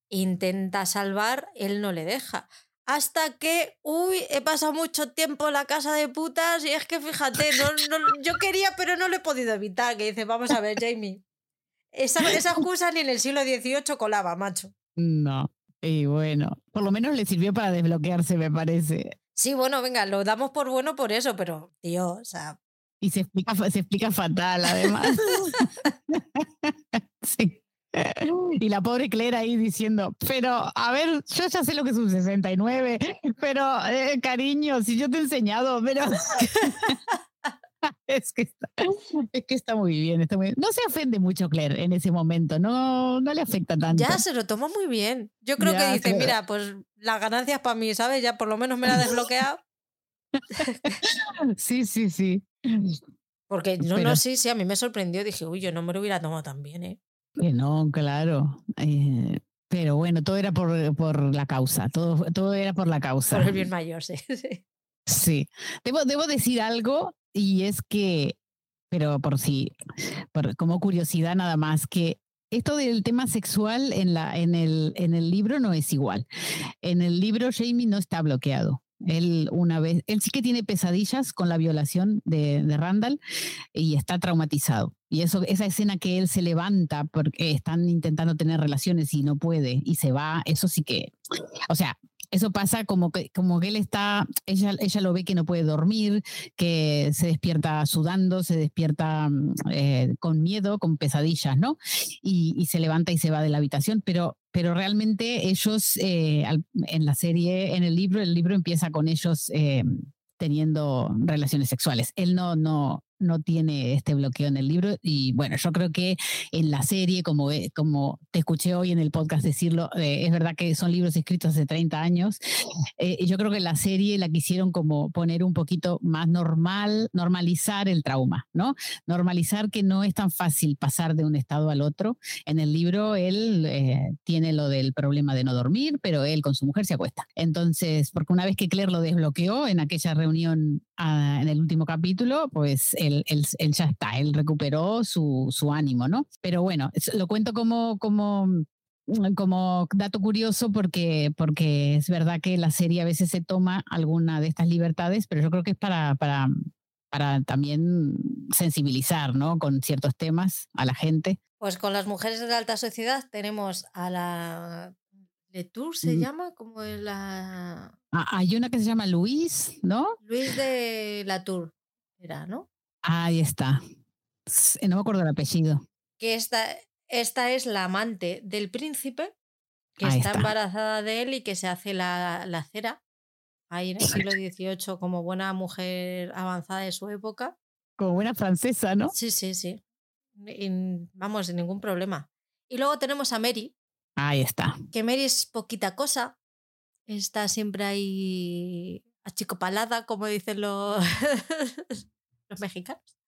intenta salvar, él no le deja. Hasta que, uy, he pasado mucho tiempo en la casa de putas y es que fíjate, no, no- yo quería pero no lo he podido evitar. Que dice, vamos a ver, Jamie. Esa, esa excusa ni en el siglo XVIII colaba, macho. no. Y bueno, por lo menos le sirvió para desbloquearse, me parece. Sí, bueno, venga, lo damos por bueno por eso, pero, tío, o sea, Y se explica, se explica fatal, además. sí. Y la pobre Claire ahí diciendo, pero a ver, yo ya sé lo que es un 69, pero eh, cariño, si yo te he enseñado, pero... es, que está, es que está muy bien, está muy No se ofende mucho Claire en ese momento, no, no le afecta tanto. Ya se lo toma muy bien. Yo creo que dice, mira, pues las ganancias para mí, ¿sabes? Ya por lo menos me la ha desbloqueado. sí, sí, sí. Porque no, no, sí, sí, a mí me sorprendió. Dije, uy, yo no me lo hubiera tomado tan bien, ¿eh? Que no, claro. Eh, pero bueno, todo era por, por la causa, todo, todo era por la causa. Por el bien mayor, sí. Sí. Debo, debo decir algo y es que, pero por si, por, como curiosidad nada más, que esto del tema sexual en, la, en, el, en el libro no es igual. En el libro Jamie no está bloqueado. Él una vez, él sí que tiene pesadillas con la violación de, de, Randall y está traumatizado. Y eso, esa escena que él se levanta porque están intentando tener relaciones y no puede y se va, eso sí que, o sea, eso pasa como que, como que él está, ella, ella lo ve que no puede dormir, que se despierta sudando, se despierta mm, eh, con miedo, con pesadillas, ¿no? Y, y, se levanta y se va de la habitación, pero, pero realmente ellos eh, en la serie, en el libro, el libro empieza con ellos eh, teniendo relaciones sexuales. Él no, no, no tiene este bloqueo en el libro y bueno, yo creo que en la serie, como, eh, como te escuché hoy en el podcast decirlo, eh, es verdad que son libros escritos hace 30 años, eh, yo creo que la serie la quisieron como poner un poquito más normal, normalizar el trauma, ¿no? Normalizar que no es tan fácil pasar de un estado al otro. En el libro él tiene lo del problema de no dormir, pero él con su mujer se acuesta. Entonces, porque una vez que Claire lo desbloqueó en aquella reunión ah, en el último capítulo, pues él él, ya está, él recuperó su, su, ánimo, ¿no? Pero bueno, lo cuento como, como, como dato curioso porque, porque es verdad que la serie a veces se toma alguna de estas libertades, pero yo creo que es para, para, para también sensibilizar, ¿no? Con ciertos temas a la gente. Pues con las mujeres de la alta sociedad tenemos a la Letour se llama, como la... Ah, hay una que se llama Luis, ¿no? Luis de Latour, era, ¿no? Ahí está. No me acuerdo el apellido. Que esta, esta es la amante del príncipe, que está, embarazada de él y que se hace la, la cera ahí en el siglo XVIII como buena mujer avanzada de su época. Como buena francesa, ¿no? Sí, sí, sí. vamos, sin ningún problema. Y luego tenemos a Mary. Ahí está. Que Mary es poquita cosa. Está siempre ahí achicopalada, como dicen los, los mexicanos.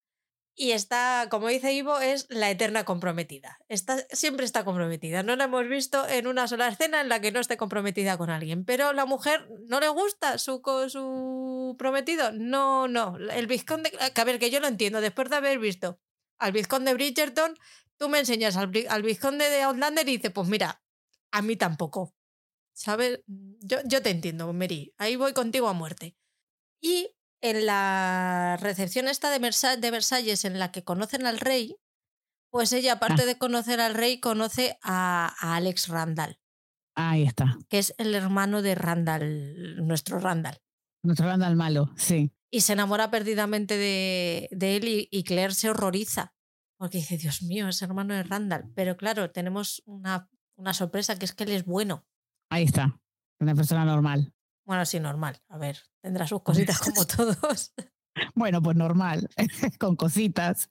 Y está, como dice Ivo, es la eterna comprometida. Está, siempre está comprometida. No la hemos visto en una sola escena en la que no esté comprometida con alguien. Pero la mujer no le gusta su, su prometido. No, no. El vizconde. Que a ver, que yo lo entiendo. Después de haber visto al vizconde de Bridgerton, tú me enseñas al, al vizconde de Outlander y dices, pues mira, a mí tampoco. ¿Sabes? Yo, yo te entiendo, Mary. Ahí voy contigo a muerte. Y en la recepción esta de, de Versalles en la que conocen al rey, pues ella, aparte ah. de conocer al rey, conoce a, Alex Randall. Ahí está. Que es el hermano de Randall, nuestro Randall. Nuestro Randall malo, sí. Y se enamora perdidamente de, él y, y, Claire se horroriza. Porque dice, Dios mío, es hermano de Randall. Pero claro, tenemos una, una sorpresa que es que él es bueno. Ahí está. Una persona normal. Bueno, sí, normal. A ver, tendrá sus cositas como todos. Bueno, pues normal, con cositas.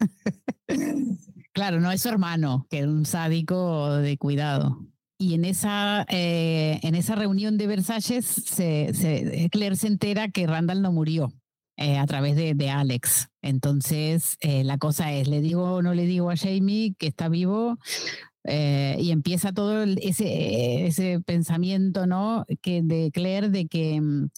Claro, no es su hermano, que es un sádico de cuidado. Y en esa, eh, en esa reunión de Versalles, se, Claire se entera que Randall no murió eh, a través de, de Alex. Entonces, eh, la cosa es, ¿le digo o no le digo a Jamie que está vivo? Eh, y empieza todo ese, ese pensamiento, ¿no? Que de Claire de que mm,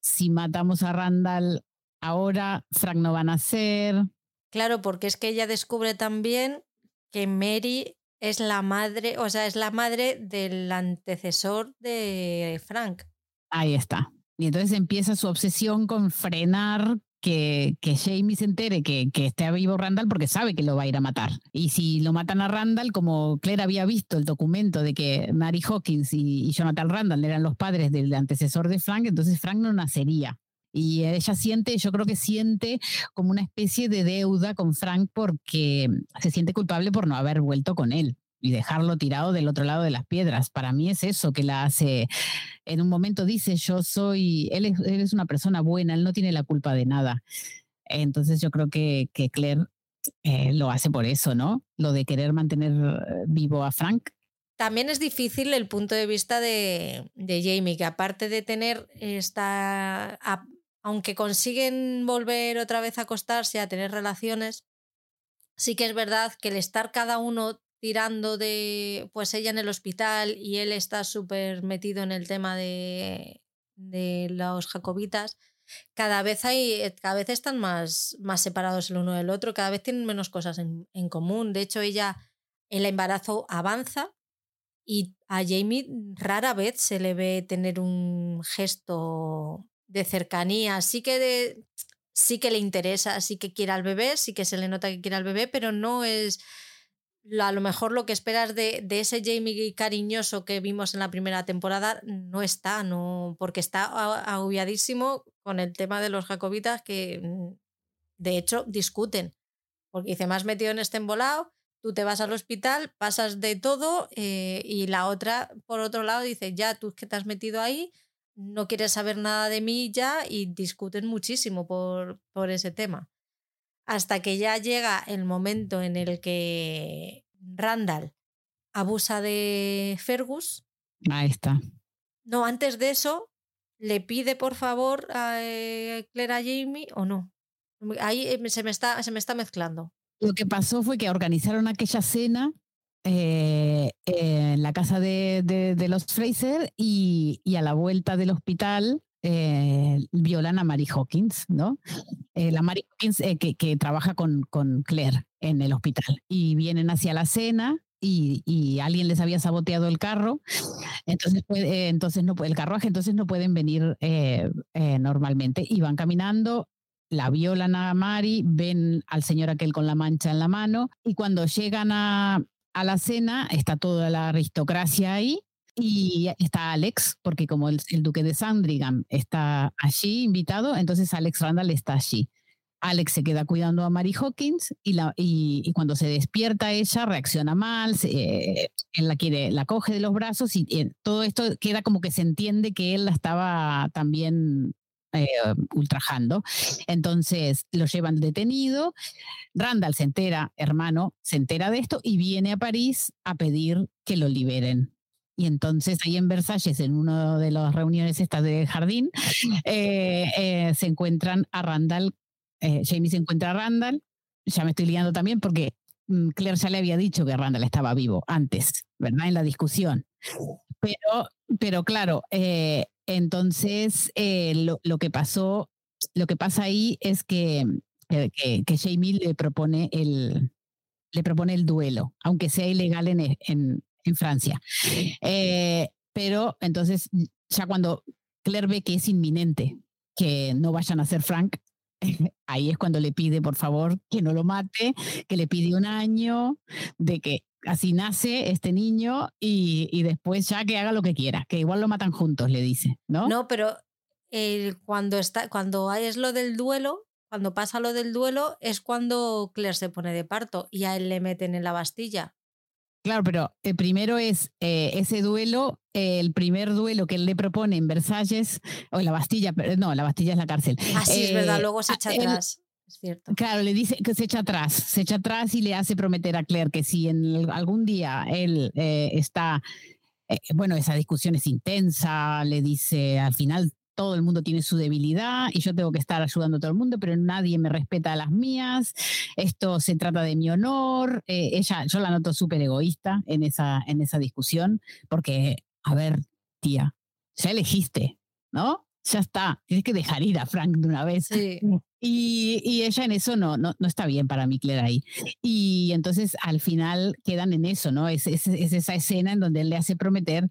si matamos a Randall ahora, Frank no va a nacer. Claro, porque es que ella descubre también que Mary es la madre, o sea, es la madre del antecesor de Frank. Ahí está. Y entonces empieza su obsesión con frenar que, que Jamie se entere que, que esté vivo Randall porque sabe que lo va a ir a matar. Y si lo matan a Randall, como Claire había visto el documento de que Mary Hawkins y, Jonathan Randall eran los padres del antecesor de Frank, entonces Frank no nacería. Y ella siente, yo creo que siente como una especie de deuda con Frank porque se siente culpable por no haber vuelto con él. Y dejarlo tirado del otro lado de las piedras. Para mí es eso que la hace. En un momento dice, yo soy, él es, una persona buena, él no tiene la culpa de nada. Entonces yo creo que, que Claire eh, lo hace por eso, ¿no? Lo de querer mantener eh, vivo a Frank. También es difícil el punto de vista de, de Jamie, que aparte de tener esta... aunque consiguen volver otra vez a acostarse, a tener relaciones, sí que es verdad que el estar cada uno tirando de, pues ella en el hospital y él está súper metido en el tema de, de los jacobitas, cada vez hay, cada vez están más, más separados el uno del otro, cada vez tienen menos cosas en, en común. De hecho, ella, el embarazo avanza y a Jamie rara vez se le ve tener un gesto de cercanía. Sí que de, sí que le interesa, sí que quiere al bebé, sí que se le nota que quiere al bebé, pero no es a lo mejor lo que esperas de, de, ese Jamie cariñoso que vimos en la primera temporada no está, no, porque está agobiadísimo con el tema de los jacobitas que mm, de hecho discuten. Porque dice, me has metido en este embolado, tú te vas al hospital, pasas de todo eh, y la otra, por otro lado, dice, ya tú que te has metido ahí, no quieres saber nada de mí ya y discuten muchísimo por, por ese tema. Hasta que ya llega el momento en el que Randall abusa de Fergus. Ahí está. No, antes de eso, le pide por favor a eh, Claire a Jamie o no. Ahí eh, se me está, se me está mezclando. Lo que pasó fue que organizaron aquella cena eh, en la casa de, de, los Fraser y, y, a la vuelta del hospital eh, violan a Mary Hawkins, ¿no? Eh, la Mary Hawkins que, que, trabaja con, con Claire en el hospital y vienen hacia la cena. Y, alguien les había saboteado el carro, entonces, entonces no, el carruaje, entonces no pueden venir normalmente y van caminando la violan a Mari, ven al señor aquel con la mancha en la mano y cuando llegan a, a la cena está toda la aristocracia ahí y está Alex, porque como el, duque de Sandringham está allí invitado, entonces Alex Randall está allí. Alex se queda cuidando a Mary Hawkins y, la, y, cuando se despierta ella reacciona mal, eh, él la quiere, la coge de los brazos y todo esto queda como que se entiende que él la estaba también eh, ultrajando. Entonces lo llevan detenido. Randall se entera, hermano, se entera de esto y viene a París a pedir que lo liberen. Y entonces ahí en Versalles, en una de las reuniones estas de jardín, eh, eh, se encuentran a Randall, Jamie se encuentra a Randall, ya me estoy liando también porque mm, Claire ya le había dicho que Randall estaba vivo antes, ¿verdad? En la discusión. Pero, pero claro, entonces, eh, lo, que pasó, lo que pasa ahí es que, eh, que, Jamie le propone el, le propone el duelo, aunque sea ilegal en, en, en Francia. Eh, pero entonces, ya cuando Claire ve que es inminente que no vayan a ser Frank, ahí es cuando le pide, por favor, que no lo mate, que le pide un año, de que así nace este niño y, después ya que haga lo que quiera, que igual lo matan juntos, le dice, ¿no? No, pero cuando, está, cuando es lo del duelo, cuando pasa lo del duelo, es cuando Claire se pone de parto y a él le meten en la bastilla. Claro, pero el primero es eh, ese duelo, el primer duelo que él le propone en Versalles, o en la Bastilla, no, la Bastilla es la cárcel. Ah, sí, es verdad, eh, luego se echa atrás. Es cierto. Claro, le dice que se echa atrás, se echa atrás y le hace prometer a Claire que si en algún día él eh, está, eh, bueno, esa discusión es intensa, le dice al final todo el mundo tiene su debilidad y yo tengo que estar ayudando a todo el mundo, pero nadie me respeta a las mías. Esto se trata de mi honor. Eh, ella, yo la noto súper egoísta en esa, en esa discusión, porque, a ver, tía, ya elegiste, ¿no? ya está, tienes que dejar ir a Frank de una vez. Y, y, ella en eso no, no, no, está bien para mí, Claire, ahí. Y entonces al final quedan en eso, ¿no? Es, es, es, esa escena en donde él le hace prometer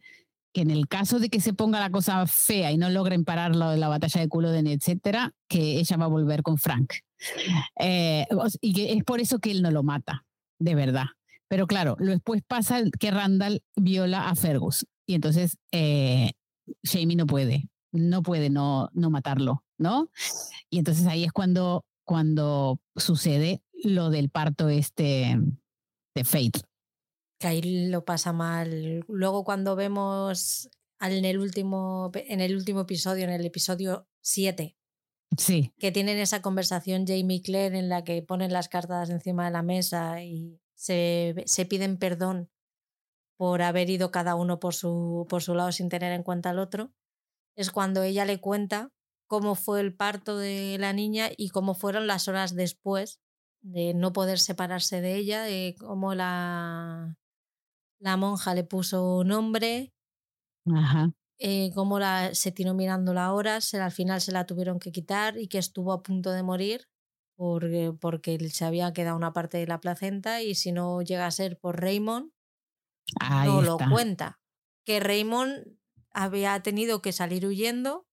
que en el caso de que se ponga la cosa fea y no logren parar lo de la batalla de Culloden, etcétera, que ella va a volver con Frank. Eh, y que es por eso que él no lo mata, de verdad. Pero claro, después pasa que Randall viola a Fergus y entonces eh, Jamie no puede no puede no, no matarlo, ¿no? Y entonces ahí es cuando, cuando sucede lo del parto este de Fate. Que ahí lo pasa mal. Luego cuando vemos en el último, en el último episodio, en el episodio 7, sí. que tienen esa conversación Jamie y Claire en la que ponen las cartas encima de la mesa y se, se piden perdón por haber ido cada uno por su, por su lado sin tener en cuenta al otro, es cuando ella le cuenta cómo fue el parto de la niña y cómo fueron las horas después de no poder separarse de ella, de cómo la, la monja le puso nombre, Ajá. Eh, cómo la, se tiró mirando la hora, se, al final se la tuvieron que quitar y que estuvo a punto de morir porque, porque se había quedado una parte de la placenta y si no llega a ser por Raymond, no lo cuenta. Que Raymond había tenido que salir huyendo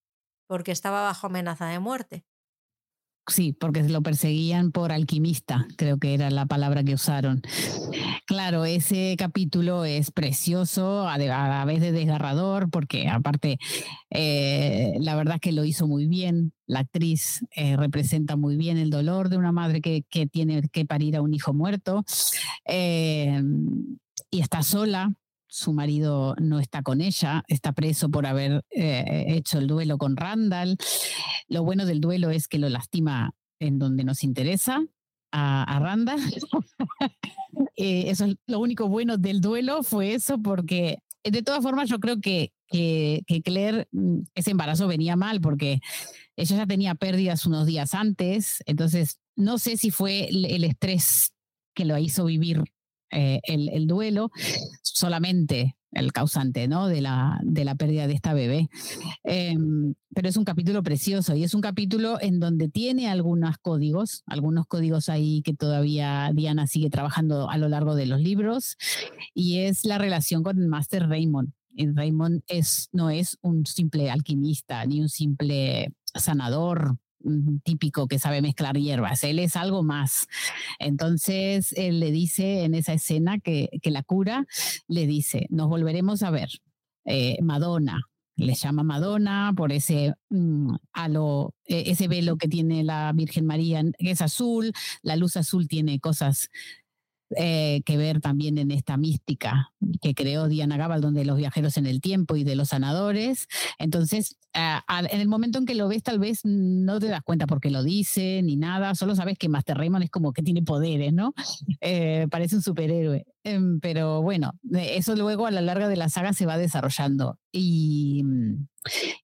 porque estaba bajo amenaza de muerte. Sí, porque lo perseguían por alquimista, creo que era la palabra que usaron. Claro, ese capítulo es precioso, a la vez de desgarrador, porque aparte, eh, la verdad es que lo hizo muy bien. La actriz eh, representa muy bien el dolor de una madre que, que tiene que parir a un hijo muerto eh, y está sola, su marido no está con ella, está preso por haber eh, hecho el duelo con Randall. Lo bueno del duelo es que lo lastima en donde nos interesa, a, Randall. Eh, eso es lo único bueno del duelo fue eso, porque de todas formas yo creo que, que, que Claire, mm, ese embarazo venía mal, porque ella ya tenía pérdidas unos días antes, entonces no sé si fue el estrés que lo hizo vivir eh, el, duelo, solamente el causante ¿no? de, la, de la pérdida de esta bebé. Em, pero es un capítulo precioso y es un capítulo en donde tiene algunos códigos, algunos códigos ahí que todavía Diana sigue trabajando a lo largo de los libros, y es la relación con Master Raymond. Raymond es, no es un simple alquimista ni un simple sanador típico que sabe mezclar hierbas, él es algo más. Entonces, él le dice en esa escena que, que la cura, le dice, nos volveremos a ver. Eh, Madonna, le llama Madonna por ese mm, halo, e, ese velo que tiene la Virgen María, que es azul, la luz azul tiene cosas eh, que ver también en esta mística que creó Diana Gabal, donde los viajeros en el tiempo y de los sanadores. Entonces, en el momento en que lo ves, tal vez no te das cuenta porque lo dice ni nada, solo sabes que Master Raymond es como que tiene poderes, ¿no? Eh, parece un superhéroe. Em, pero bueno, eso luego a la larga de la saga se va desarrollando. Y,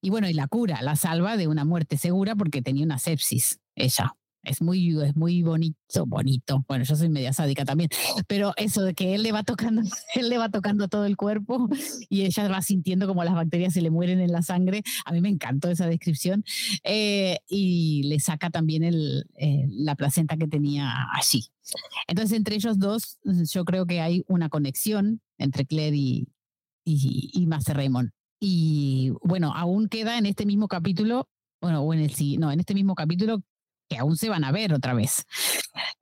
y bueno, y la cura, la salva de una muerte segura porque tenía una sepsis, ella. Es muy, es muy bonito, bonito. Bueno, yo soy media sádica también, pero eso de que él le va tocando, él le va tocando todo el cuerpo y ella va sintiendo como las bacterias se le mueren en la sangre. A mí me encantó esa descripción. Eh, y le saca también el, eh, la placenta que tenía allí. Entonces, entre ellos dos, yo creo que hay una conexión entre Claire y, y, y Master Raymond. Y bueno, aún queda en este mismo capítulo bueno, o en el no, en este mismo capítulo que aún se van a ver otra vez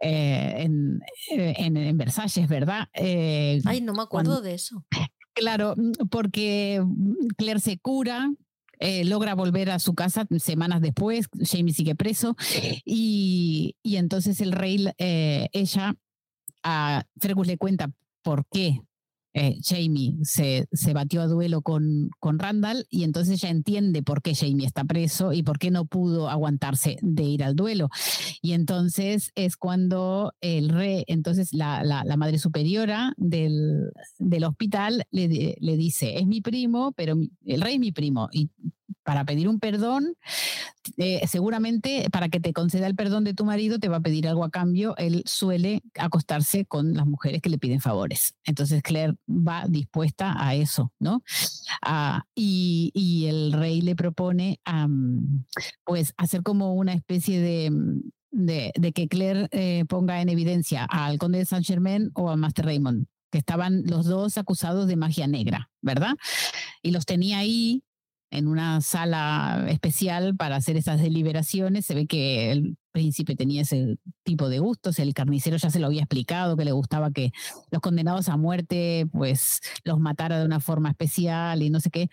eh, en, eh, en, en, Versalles, ¿verdad? Eh, Ay, no me acuerdo de eso. Claro, porque Claire se cura, eh, logra volver a su casa semanas después, Jamie sigue preso, y, y entonces el rey, eh, ella, a Fergus le cuenta por qué eh, Jamie se, se, batió a duelo con, con Randall y entonces ella entiende por qué Jamie está preso y por qué no pudo aguantarse de ir al duelo. Y entonces es cuando el rey, entonces la, la, madre superiora del, del hospital le, le, dice, es mi primo, pero el rey es mi primo para pedir un perdón, eh, seguramente para que te conceda el perdón de tu marido te va a pedir algo a cambio. Él suele acostarse con las mujeres que le piden favores. Entonces Claire va dispuesta a eso, ¿no? Ah, y, y, el rey le propone pues hacer como una especie de... De, que Claire eh, ponga en evidencia al conde de Saint Germain o a Master Raymond, que estaban los dos acusados de magia negra, ¿verdad? Y los tenía ahí en una sala especial para hacer esas deliberaciones. Se ve que el príncipe tenía ese tipo de gustos, el carnicero ya se lo había explicado, que le gustaba que los condenados a muerte pues los matara de una forma especial y no sé qué.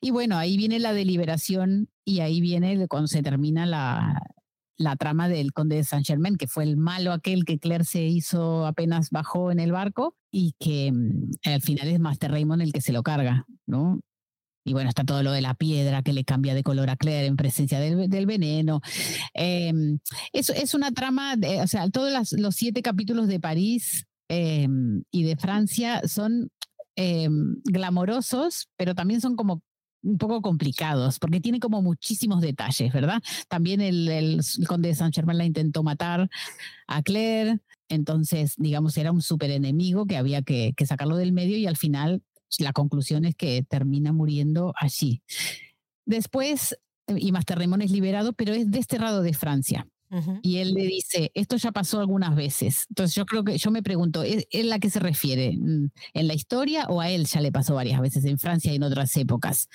Y bueno, ahí viene la deliberación y ahí viene cuando se termina la, la trama del conde de Saint Germain, que fue el malo aquel que Claire se hizo apenas bajó en el barco y que mm, al final es Master Raymond el que se lo carga, ¿no? Y bueno, está todo lo de la piedra que le cambia de color a Claire en presencia del, veneno. Eh, es, una trama, de, o sea, todos los siete capítulos de París em, y de Francia son em, glamorosos, pero también son como un poco complicados, porque tiene como muchísimos detalles, ¿verdad? También el, el, conde de Saint Germain la intentó matar a Claire, entonces, digamos, era un super enemigo que había que, que sacarlo del medio y al final la conclusión es que termina muriendo allí. Después, y Master Raymond es liberado, pero es desterrado de Francia. Y él le dice, esto ya pasó algunas veces. Entonces yo creo que, yo me pregunto, ¿es, ¿en la que se refiere? ¿En la historia o a él ya le pasó varias veces en Francia y en otras épocas?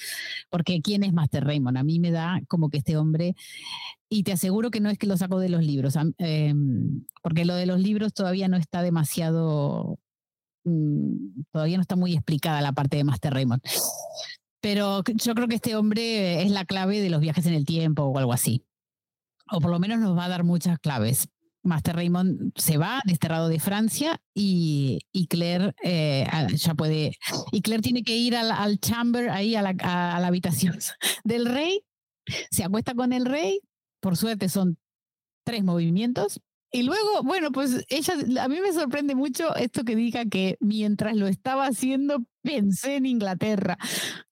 Porque ¿quién es Master Raymond? A mí me da como que este hombre, y te aseguro que no es que lo saco de los libros, em, porque lo de los libros todavía no está demasiado Mm, todavía no está muy explicada la parte de Master Raymond. Pero yo creo que este hombre es la clave de los viajes en el tiempo o algo así. O por lo menos nos va a dar muchas claves. Master Raymond se va desterrado de Francia y, Claire eh, ya puede. Y Claire tiene que ir al, chamber, ahí a la, a la habitación del rey. Se acuesta con el rey. Por suerte son tres movimientos y luego, bueno, pues ella, a mí me sorprende mucho esto que diga que mientras lo estaba haciendo pensé en Inglaterra.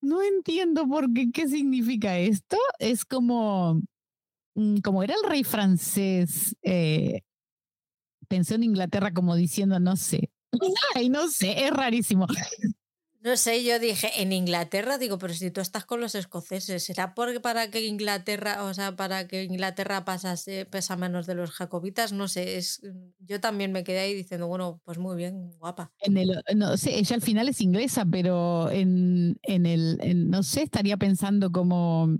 No entiendo por qué, qué significa esto. Es como, mm, como era el rey francés, eh, pensó en Inglaterra como diciendo, no sé. Ay, no sé, es rarísimo. No sé, yo dije, en Inglaterra, digo, pero si tú estás con los escoceses, ¿será porque para que Inglaterra, o sea, para que Inglaterra pasase, pesa menos de los jacobitas? No sé, es, yo también me quedé ahí diciendo, bueno, pues muy bien, guapa. No sé, ella al final es inglesa, pero en, en el, no sé, estaría pensando como,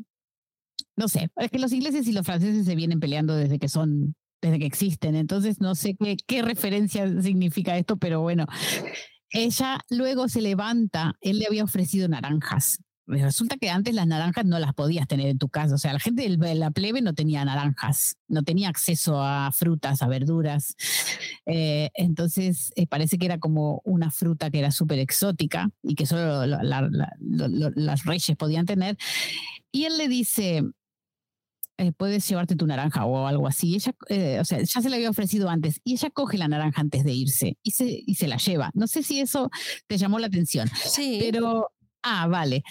no sé, es que los ingleses y los franceses se vienen peleando desde que son, desde que existen, entonces no sé qué, qué referencia significa esto, pero bueno. Ella luego se levanta, él le había ofrecido naranjas. Resulta que antes las naranjas no las podías tener en tu casa. O sea, la gente de la plebe no tenía naranjas, no tenía acceso a frutas, a verduras. Eh, entonces, eh, parece que era como una fruta que era súper exótica y que solo las reyes podían tener. Y él le dice, eh, puedes llevarte tu naranja o algo así. Ella, eh, o sea, ya se le había ofrecido antes y ella coge la naranja antes de irse y se, y se la lleva. No sé si eso te llamó la atención. Sí. Pero, ah, vale.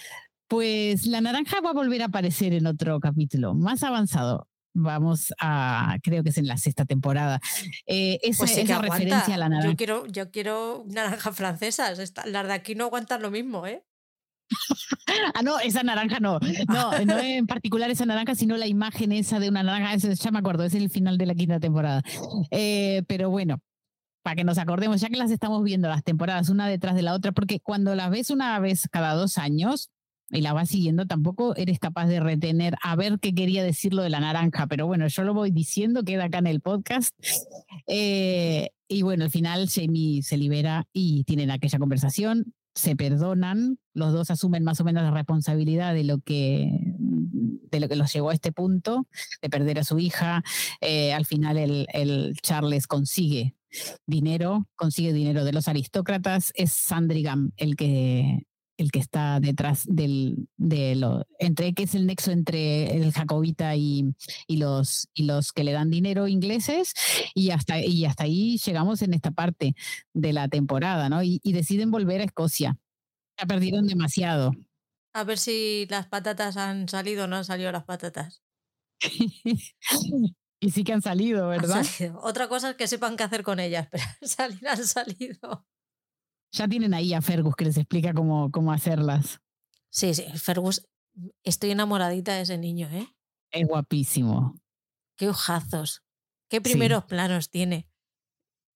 Pues la naranja va a volver a aparecer en otro capítulo más avanzado. Vamos a, creo que es en la sexta temporada. Eh, esa, pues esa referencia a la naranja. Yo quiero, yo quiero naranjas francesas. Las de aquí no aguantan lo mismo, ¿eh? ah, no, esa naranja no. No, no en particular esa naranja, sino la imagen esa de una naranja. Ya me acuerdo, es el final de la quinta temporada. Eh, pero bueno, para que nos acordemos, ya que las estamos viendo las temporadas una detrás de la otra, porque cuando las ves una vez cada dos años y la vas siguiendo, tampoco eres capaz de retener a ver qué quería decir lo de la naranja. Pero bueno, yo lo voy diciendo, queda acá en el podcast. Eh, y bueno, al final Jamie se libera y tienen aquella conversación se perdonan, los dos asumen más o menos la responsabilidad de lo que, de lo que los llevó a este punto, de perder a su hija. Eh, al final el, Charles consigue dinero, consigue dinero de los aristócratas, es Sandringham el que, el que está detrás del, de lo, entre que es el nexo entre el jacobita y, y, los, y los que le dan dinero ingleses, y hasta, y hasta ahí llegamos en esta parte de la temporada, ¿no? Y, deciden volver a Escocia. Ya perdieron demasiado. A ver si las patatas han salido o no han salido las patatas. y sí que han salido, ¿verdad? Otra cosa es que sepan qué hacer con ellas, pero salir han salido. Ya tienen ahí a Fergus que les explica cómo, cómo hacerlas. Sí, sí, Fergus, estoy enamoradita de ese niño, ¿eh? Es guapísimo. Qué ojazos. Qué primeros planos tiene.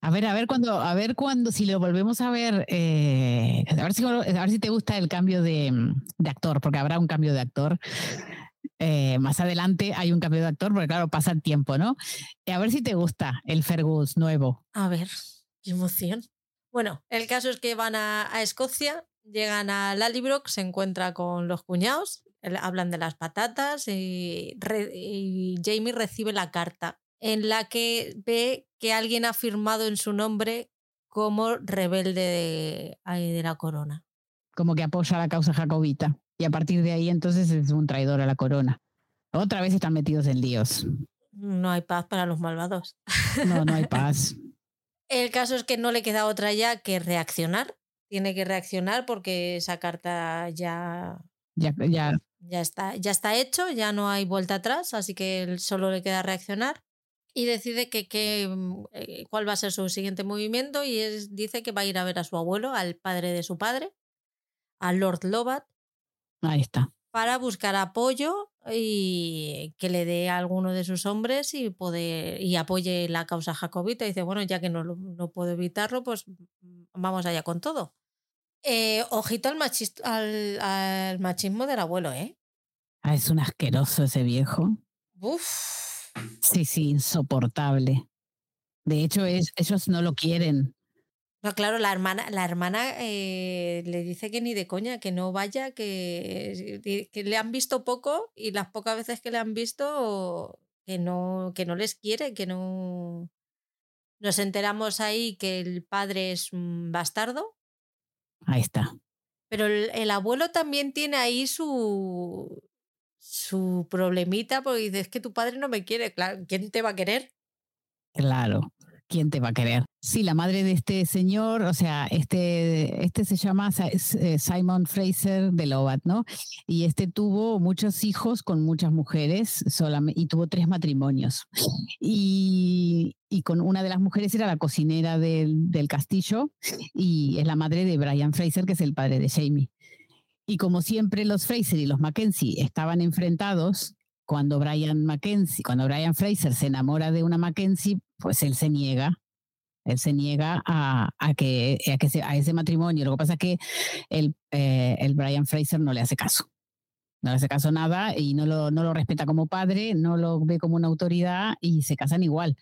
A ver, a ver cuando, a ver cuando, si lo volvemos a ver, eh, a, ver si, a ver si te gusta el cambio de, de actor, porque habrá un cambio de actor. Eh, más adelante hay un cambio de actor, porque claro, pasa el tiempo, ¿no? A ver si te gusta el Fergus nuevo. A ver, qué emoción. Bueno, el caso es que van a, Escocia, llegan a Lallybrook, se encuentra con los cuñados hablan de las patatas y, Jamie recibe la carta en la que ve que alguien ha firmado en su nombre como rebelde de, la corona. Como que apoya la causa jacobita. Y a partir de ahí entonces es un traidor a la corona. Otra vez están metidos en líos. No hay paz para los malvados. No, no hay paz. El caso es que no le queda otra ya que reaccionar. Tiene que reaccionar porque esa carta ya, ya, ya. ya, está, ya está hecho, ya no hay vuelta atrás, así que solo le queda reaccionar. Y decide que, mm, eh, cuál va a ser su siguiente movimiento y dice que va a ir a ver a su abuelo, al padre de su padre, a Lord Lovat. Ahí está. Para buscar apoyo y que le dé a alguno de sus hombres y poder y apoye la causa jacobita. Y dice, bueno, ya que no, no puedo evitarlo, pues vamos allá con todo. Eh, ojito al, al, machismo del abuelo, ¿eh? Ah, es un asqueroso ese viejo. Uf. Sí, sí, insoportable. De hecho, es, ellos no lo quieren. No, claro, la hermana, la hermana eh, le dice que ni de coña, que no vaya, que, que, le han visto poco y las pocas veces que le han visto que no, que no les quiere, que no. Nos enteramos ahí que el padre es un bastardo. Ahí está. Pero el, abuelo también tiene ahí su, su problemita porque dice, es que tu padre no me quiere. Claro, ¿quién te va a querer? Claro. ¿Quién te va a querer? Sí, la madre de este señor, o sea, este, este se llama eh, Simon Fraser de Lovat, ¿no? Y este tuvo muchos hijos con muchas mujeres solamente, y tuvo tres matrimonios. Y, y, con una de las mujeres era la cocinera del, del castillo y es la madre de Brian Fraser, que es el padre de Jamie. Y como siempre los Fraser y los Mackenzie estaban enfrentados, cuando Brian Mackenzie, cuando Brian Fraser se enamora de una Mackenzie, pues él se niega. Él se niega a, que, a, que a ese matrimonio. Lo que pasa es que el, eh, el Brian Fraser no le hace caso. No le hace caso nada y no lo, no lo respeta como padre, no lo ve como una autoridad y se casan igual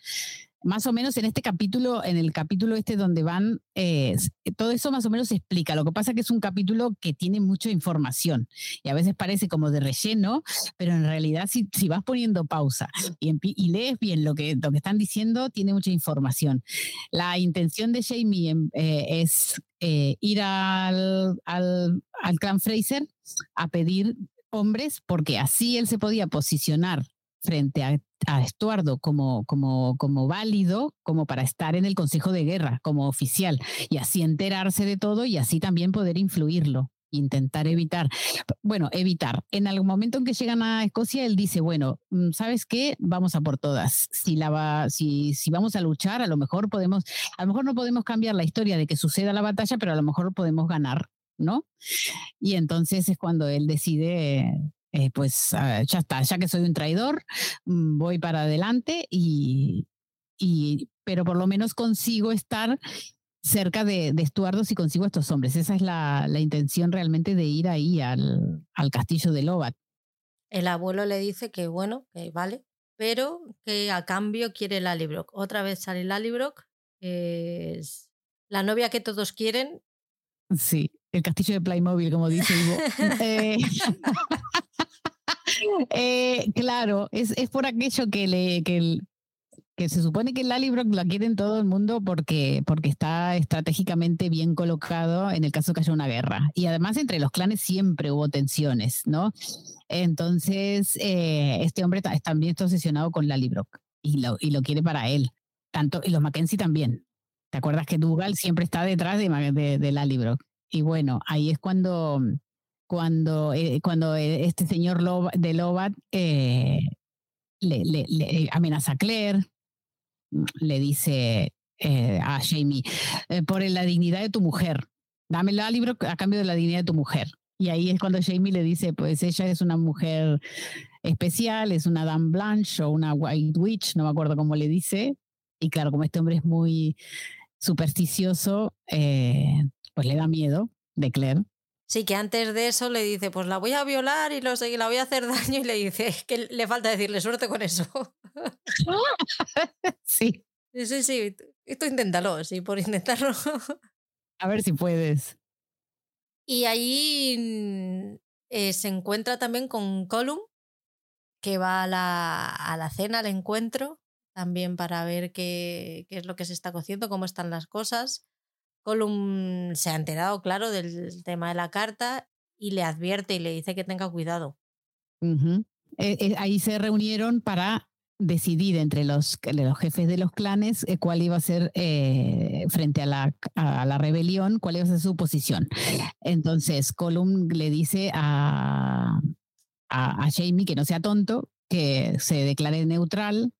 más o menos en este capítulo, en el capítulo este donde van, eh, todo eso más o menos se explica. Lo que pasa es que es un capítulo que tiene mucha información y a veces parece como de relleno, pero en realidad si, vas poniendo pausa y, lees bien lo que, lo que están diciendo, tiene mucha información. La intención de Jamie eh, es eh, ir al, al, al clan Fraser a pedir hombres porque así él se podía posicionar frente a, Estuardo como, como, como válido, como para estar en el Consejo de Guerra, como oficial, y así enterarse de todo y así también poder influirlo intentar evitar, bueno, evitar. En algún momento en que llegan a Escocia, él dice, bueno, mm, ¿sabes qué? Vamos a por todas. Si, la va, si, si vamos a luchar, a lo mejor podemos, a lo mejor no podemos cambiar la historia de que suceda la batalla, pero a lo mejor podemos ganar, ¿no? Y entonces es cuando él decide eh, pues ah, ya está, ya que soy un traidor, mm, voy para adelante y, y pero por lo menos consigo estar cerca de, de Estuardo si consigo estos hombres. Esa es la, la intención realmente de ir ahí al, al, castillo de Lovat. El abuelo le dice que bueno, que vale, pero que a cambio quiere Lallybrook. Otra vez sale Lallybrook, es la novia que todos quieren. Sí, el castillo de Playmobil, como dice Ivo. eh, eh, claro, es, es, por aquello que, le, que, se supone que el Lallybrook la quiere en todo el mundo porque, porque está estratégicamente bien colocado en el caso que haya una guerra. Y además entre los clanes siempre hubo tensiones, ¿no? Entonces, eh, este hombre también está obsesionado con Lallybrook y lo, y lo quiere para él. Tanto, y los Mackenzie también. ¿Te acuerdas que Dougal siempre está detrás de, de, de? Y bueno, ahí es cuando cuando, eh, cuando eh, este señor de Lobat eh, le, amenaza a Claire, le dice a Jamie, por la dignidad de tu mujer, dame el libro a cambio de la dignidad de tu mujer. Y ahí es cuando Jamie le dice, pues ella es una mujer especial, es una Dame Blanche o una White Witch, no me acuerdo cómo le dice. Y claro, como este hombre es muy supersticioso, pues le da miedo de Claire. Sí, que antes de eso le dice, pues la voy a violar y lo sé, la voy a hacer daño y le dice que le falta decirle suerte con eso. sí. Sí, sí, esto inténtalo, sí, por intentarlo. A ver si puedes. Y ahí eh, se encuentra también con Column, que va a la, a la cena, al encuentro, también para ver qué, qué, es lo que se está cociendo, cómo están las cosas. Column se ha enterado, claro, del tema de la carta y le advierte y le dice que tenga cuidado. ahí se reunieron para decidir entre los, los jefes de los clanes eh, cuál iba a ser eh, frente a la, rebelión, cuál iba a ser su posición. Entonces, Colum le dice a Jamie que no sea tonto, que se declare neutral.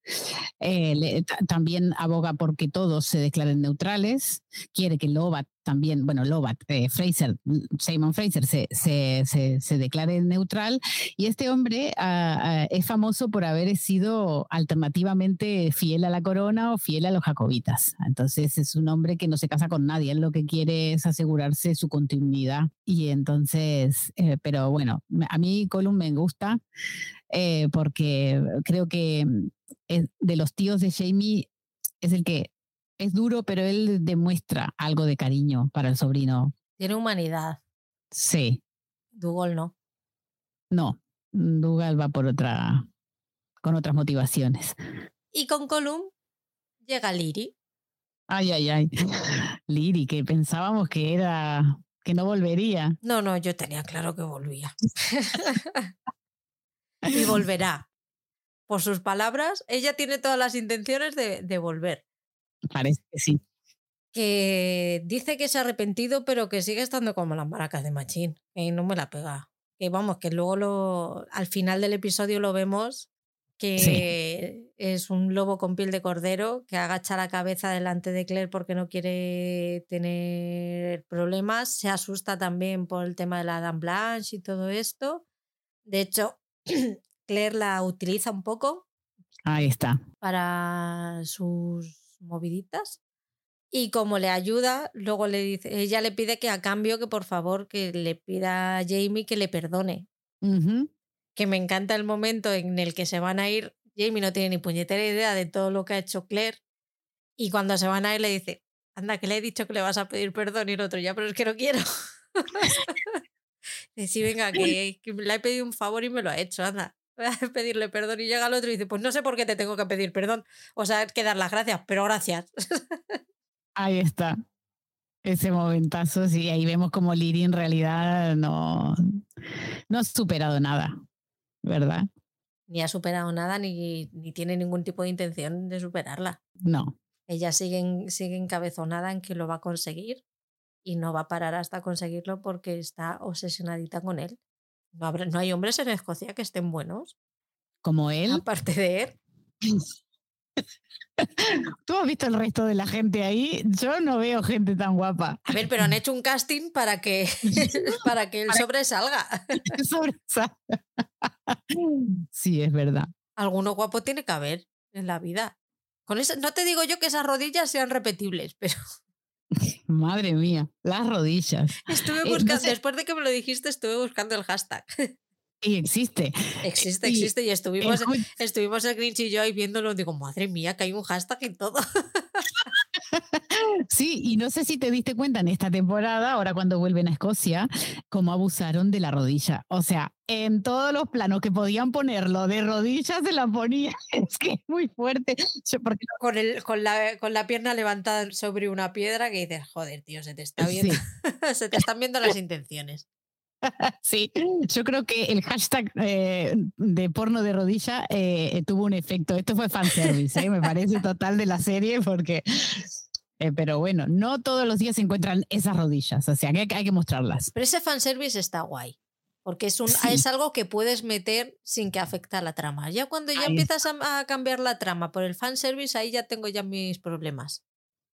Eh, también aboga porque todos se declaren neutrales. Quiere que Lobat también, bueno, Lobat, eh, Fraser, Simon Fraser se, se, se, declare neutral. Y este hombre ah, ah, es famoso por haber sido alternativamente fiel a la corona o fiel a los jacobitas. Entonces es un hombre que no se casa con nadie. Él lo que quiere es asegurarse su continuidad. Y entonces, eh, pero bueno, a mí Colum me gusta. Eh, porque creo que mm, de los tíos de Jamie es el que es duro, pero él demuestra algo de cariño para el sobrino. Tiene humanidad. Sí. Dougal no. No, Dougal va por otra, con otras motivaciones. Y con Colum llega Liri. Ay, ay, ay. Liri, que pensábamos que era que no volvería. No, no, yo tenía claro que volvía. y volverá. Por sus palabras, ella tiene todas las intenciones de, volver. Parece que sí. Que dice que se ha arrepentido, pero que sigue estando como las maracas de Machín. Y no me la pega. Que vamos, que luego lo, al final del episodio lo vemos que es un lobo con piel de cordero que agacha la cabeza delante de Claire porque no quiere tener problemas. Se asusta también por el tema de la Dame Blanche y todo esto. De hecho, Claire la utiliza un poco. Ahí está. Para sus moviditas. Y como le ayuda, luego le dice, ella le pide que a cambio que por favor que le pida a Jamie que le perdone. Que me encanta el momento en el que se van a ir. Jamie no tiene ni puñetera idea de todo lo que ha hecho Claire. Y cuando se van a ir le dice, anda, que le he dicho que le vas a pedir perdón y el otro, ya, pero es que no quiero. Decir, venga, que, le he pedido un favor y me lo ha hecho, anda. Pedirle perdón y llega el otro y dice, pues no sé por qué te tengo que pedir perdón. O sea, que dar las gracias, pero gracias. Ahí está. Ese momentazo, sí, ahí vemos como Liri en realidad no, no ha superado nada, ¿verdad? Ni ha superado nada, ni, ni tiene ningún tipo de intención de superarla. No. Ella sigue, sigue encabezonada en que lo va a conseguir y no va a parar hasta conseguirlo porque está obsesionadita con él. No, no hay hombres en Escocia que estén buenos. Como él. Aparte de él. ¿Tú has visto el resto de la gente ahí? Yo no veo gente tan guapa. A ver, pero han hecho un casting para que, para que él sobresalga. sobresalga. Sí, es verdad. Alguno guapo tiene que haber en la vida. Con eso, no te digo yo que esas rodillas sean repetibles, pero. Madre mía, las rodillas. Estuve eh, buscando, después de que me lo dijiste, estuve buscando el hashtag. Y existe. Existe, existe. Y estuvimos, estuvimos el Grinch y yo ahí viéndolo. Digo, madre mía, que hay un hashtag y todo. Sí, y no sé si te diste cuenta en esta temporada, ahora cuando vuelven a Escocia, cómo abusaron de la rodilla. O sea, en todos los planos que podían ponerlo de rodillas se la ponía. Es que es muy fuerte. porque... con, el, con, la, con la pierna levantada sobre una piedra que dices, joder, tío, se te está viendo. se te están viendo las intenciones. Sí, yo creo que el hashtag eh, de porno de rodilla eh, tuvo un efecto. Esto fue fanservice, ¿eh? me parece total de la serie porque... pero bueno, no todos los días se encuentran esas rodillas, o sea que hay, que mostrarlas. Pero ese fanservice está guay, porque es, un, es algo que puedes meter sin que afecte a la trama. Ya cuando ya empiezas a, a, cambiar la trama por el fanservice, ahí ya tengo ya mis problemas.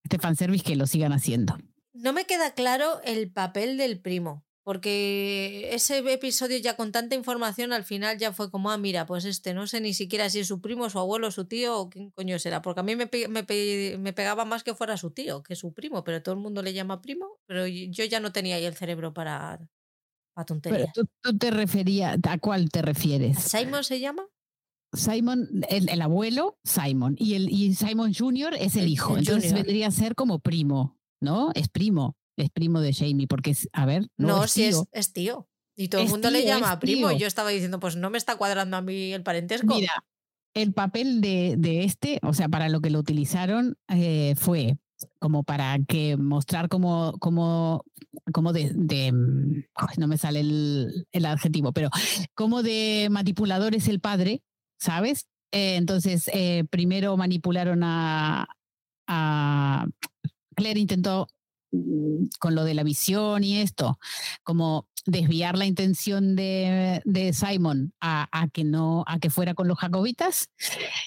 Este fanservice que lo sigan haciendo. No me queda claro el papel del primo. Porque ese episodio ya con tanta información al final ya fue como, ah, mira, pues este, no sé ni siquiera si es su primo, su abuelo, su tío o quién coño será. Porque a mí me, me, me, pegaba más que fuera su tío que su primo, pero todo el mundo le llama primo, pero yo ya no tenía ahí el cerebro para, para tonterías. Pero tú, te referías, ¿a cuál te refieres? ¿Simon se llama? Simon, el, abuelo, Simon, y, el, y Simon Jr. es el, hijo, entonces vendría a ser como primo, ¿no? Es primo es primo de Jamie, porque es, a ver. No, no si es, es, tío. Y todo el mundo le llama primo. Y yo estaba diciendo, pues no me está cuadrando a mí el parentesco. Mira, el papel de, de este, o sea, para lo que lo utilizaron, eh, fue como para que mostrar cómo, cómo, cómo de, de no me sale el, el, adjetivo, pero cómo de manipulador es el padre, ¿sabes? Eh, entonces, eh, primero manipularon a, a Claire intentó mm, con lo de la visión y esto, como desviar la intención de, de Simon a, que no, a que fuera con los jacobitas,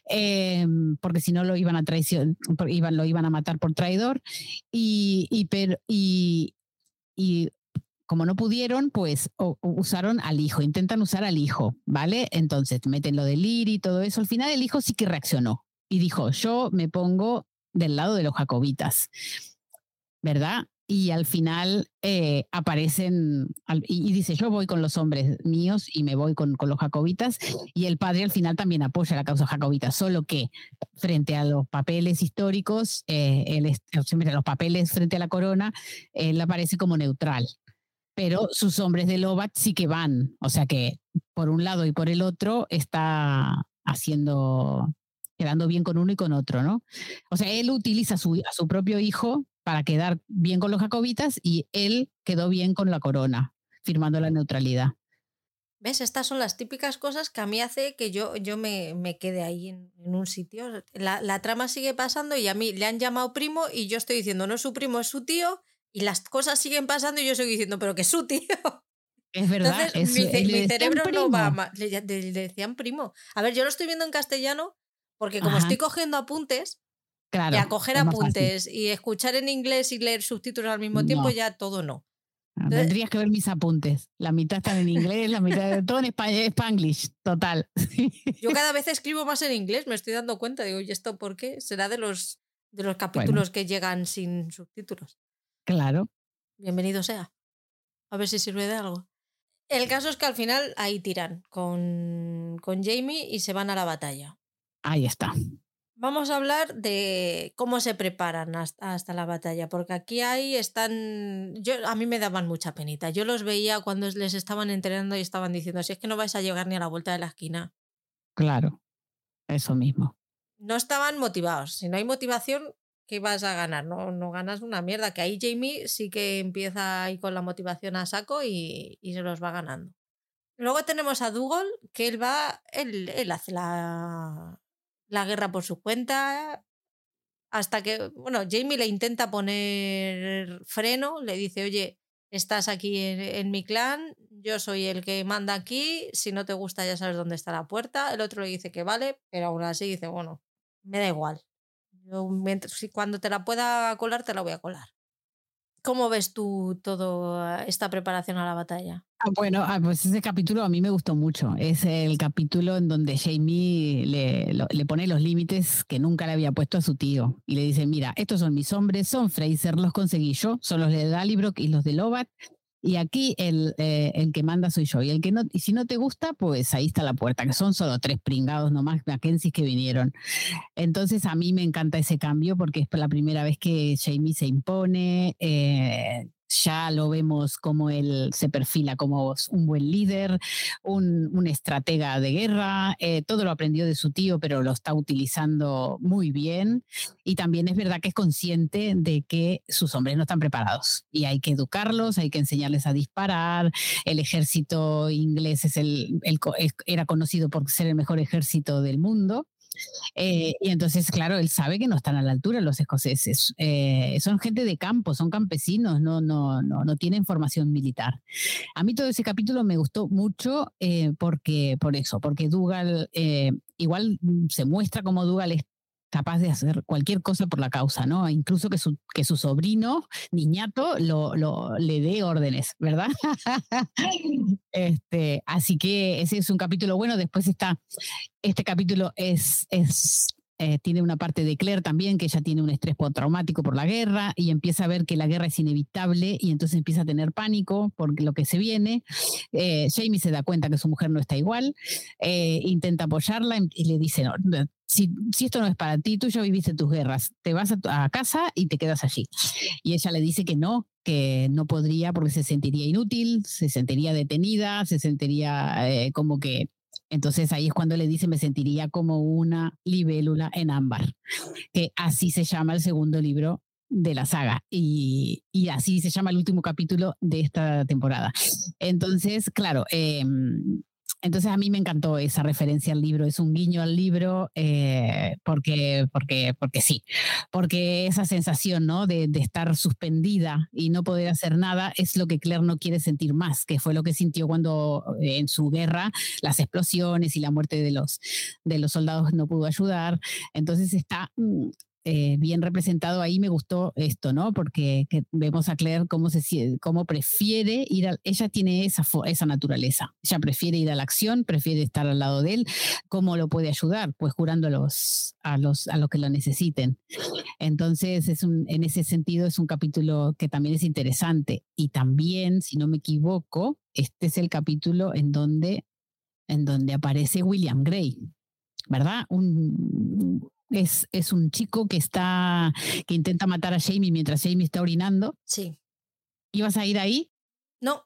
eh, porque si no lo iban a traición, iban, lo iban a matar por traidor, y, pero, y, como no pudieron, pues usaron al hijo, intentan usar al hijo, ¿vale? Entonces meten lo de Lir y todo eso. Al final el hijo sí que reaccionó y dijo, yo me pongo del lado de los jacobitas, ¿verdad? Y al final eh, aparecen, y, dice, yo voy con los hombres míos y me voy con, con, los jacobitas, y el padre al final también apoya la causa jacobita, solo que frente a los papeles históricos, eh, los papeles frente a la corona, él aparece como neutral, pero sus hombres de Lobat sí que van, o sea que por un lado y por el otro está haciendo, quedando bien con uno y con otro, ¿no? O sea, él utiliza a su propio hijo para quedar bien con los jacobitas y él quedó bien con la corona, firmando la neutralidad. ¿Ves? Estas son las típicas cosas que a mí hace que yo, yo me, me quede ahí en, en un sitio. La, la, trama sigue pasando y a mí le han llamado primo y yo estoy diciendo, no es su primo, es su tío y las cosas siguen pasando y yo sigo diciendo, pero que es su tío. Es verdad. Entonces, es, mi, mi cerebro primo. no va más. Le, le, le, decían primo. A ver, yo lo estoy viendo en castellano porque como Ajá. estoy cogiendo apuntes, claro, y a coger apuntes y escuchar en inglés y leer subtítulos al mismo tiempo, no. ya todo no. Entonces, Tendrías que ver mis apuntes. La mitad están en inglés, la mitad de todo en español, spanglish, total. Yo cada vez escribo más en inglés, me estoy dando cuenta. Digo, ¿y esto por qué? Será de los, de los capítulos bueno. que llegan sin subtítulos. Claro. Bienvenido sea. A ver si sirve de algo. El caso es que al final ahí tiran con, con Jamie y se van a la batalla. Ahí está. Vamos a hablar de cómo se preparan hasta, hasta, la batalla, porque aquí ahí están, yo a mí me daban mucha penita. Yo los veía cuando les estaban entrenando y estaban diciendo, si es que no vais a llegar ni a la vuelta de la esquina. Claro, eso mismo. No estaban motivados. Si no hay motivación, ¿qué vas a ganar? No, no ganas una mierda. Que ahí Jamie sí que empieza ahí con la motivación a saco y, y se los va ganando. Luego tenemos a Dougal, que él va, él, él hace la, la guerra por su cuenta, hasta que, bueno, Jamie le intenta poner freno, le dice, oye, estás aquí en, mi clan, yo soy el que manda aquí, si no te gusta ya sabes dónde está la puerta, el otro le dice que vale, pero aún así dice, bueno, me da igual, yo, cuando te la pueda colar, te la voy a colar. ¿Cómo ves tú toda esta preparación a la batalla? Ah, bueno, ah, pues ese capítulo a mí me gustó mucho. Es el capítulo en donde Jamie le, le, pone los límites que nunca le había puesto a su tío. Y le dice, mira, estos son mis hombres, son Fraser, los conseguí yo, son los de Dallybrook y los de Lovat. Y aquí el, eh, el, que manda soy yo. Y el que no, y si no te gusta, pues ahí está la puerta, que son solo tres pringados nomás Mackenzie que vinieron. Entonces a mí me encanta ese cambio porque es la primera vez que Jamie se impone. Eh, ya lo vemos como él se perfila como un buen líder, un, estratega de guerra, eh, todo lo aprendió de su tío, pero lo está utilizando muy bien. Y también es verdad que es consciente de que sus hombres no están preparados y hay que educarlos, hay que enseñarles a disparar. El ejército inglés es el, era conocido por ser el mejor ejército del mundo. Eh, y entonces, claro, él sabe que no están a la altura los escoceses. Eh, son gente de campo, son campesinos, no, no, no, no tienen formación militar. A mí todo ese capítulo me gustó mucho eh, porque, por eso, porque Dougal eh, igual se muestra como Dougal es capaz de hacer cualquier cosa por la causa, ¿no? Incluso que su, que su sobrino, niñato, lo, lo, le dé órdenes, ¿verdad? este, así que ese es un capítulo bueno. Después está, este capítulo es, es eh, tiene una parte de Claire también, que ella tiene un estrés postraumático por la guerra y empieza a ver que la guerra es inevitable y entonces empieza a tener pánico por lo que se viene. Eh, Jamie se da cuenta que su mujer no está igual, eh, intenta apoyarla y le dice, no, si, esto no es para ti, tú ya viviste tus guerras, te vas a, a, casa y te quedas allí. Y ella le dice que no, que no podría porque se sentiría inútil, se sentiría detenida, se sentiría como que entonces ahí es cuando le dice, me sentiría como una libélula en ámbar, que así se llama el segundo libro de la saga y, y así se llama el último capítulo de esta temporada. Entonces, claro, eh, entonces a mí me encantó esa referencia al libro, es un guiño al libro eh, porque, porque, porque sí, porque esa sensación ¿no? de, estar suspendida y no poder hacer nada es lo que Claire no quiere sentir más, que fue lo que sintió cuando eh, en su guerra las explosiones y la muerte de los, de los soldados no pudo ayudar. Entonces está mm, eh, bien representado ahí me gustó esto, ¿no? Porque vemos a Claire cómo, se, cómo prefiere ir a, ella tiene esa, esa naturaleza, ella prefiere ir a la acción, prefiere estar al lado de él, ¿cómo lo puede ayudar? Pues curando a los, a los, a los que lo necesiten. Entonces, es un, en ese sentido es un capítulo que también es interesante y también, si no me equivoco, este es el capítulo en donde, en donde aparece William Gray. ¿verdad? Un, es, es un chico que está, que intenta matar a Jamie mientras Jamie está orinando. Sí. ¿Ibas a ir ahí? No,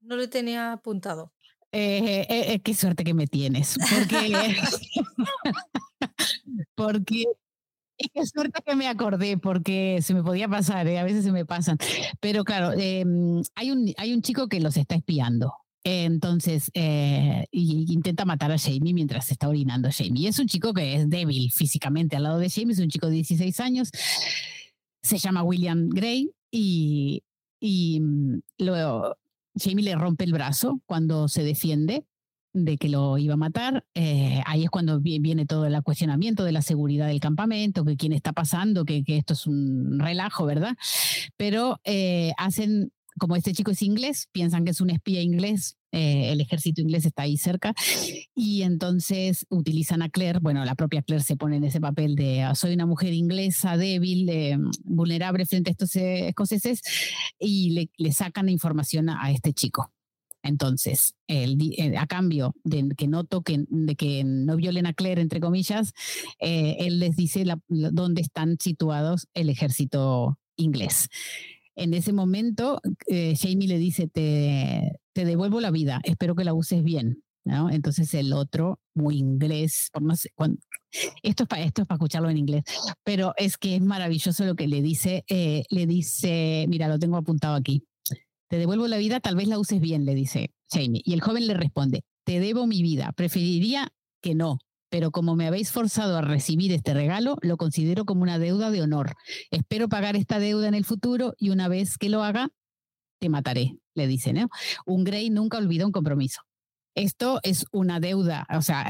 no lo tenía apuntado. Eh, eh, eh, qué suerte que me tienes. Porque, porque qué suerte que me acordé, porque se me podía pasar, a veces se me pasan. Pero claro, em, hay, un, hay un chico que los está espiando. Entonces, eh, intenta matar a Jamie mientras está orinando Jamie. Es un chico que es débil físicamente al lado de Jamie, es un chico de 16 años, se llama William Gray y, mm, luego Jamie le rompe el brazo cuando se defiende de que lo iba a matar. Eh, ahí es cuando viene todo el cuestionamiento de la seguridad del campamento, que quién está pasando, que, que esto es un relajo, ¿verdad? Pero eh, hacen como este chico es inglés, piensan que es un espía inglés, eh, el ejército inglés está ahí cerca, y entonces utilizan a Claire, bueno, la propia Claire se pone en ese papel de ah, soy una mujer inglesa débil, eh, vulnerable frente a estos eh, escoceses, y le, le sacan información a, este chico. Entonces, a cambio de que no toquen, de que no violen a Claire, entre comillas, él les dice dónde están situados el ejército inglés. En ese momento, eh, Jamie le dice, te, te devuelvo la vida, espero que la uses bien. Entonces el otro, muy inglés, esto es para esto es para escucharlo en inglés, pero es que es maravilloso lo que le dice, eh, le dice, mira, lo tengo apuntado aquí. Te devuelvo la vida, tal vez la uses bien, le dice Jamie. Y el joven le responde, te debo mi vida, preferiría que no, pero como me habéis forzado a recibir este regalo, lo considero como una deuda de honor. Espero pagar esta deuda en el futuro y una vez que lo haga, te mataré, le dice, ¿no? Un Grey nunca olvida un compromiso. Esto es una deuda, o sea,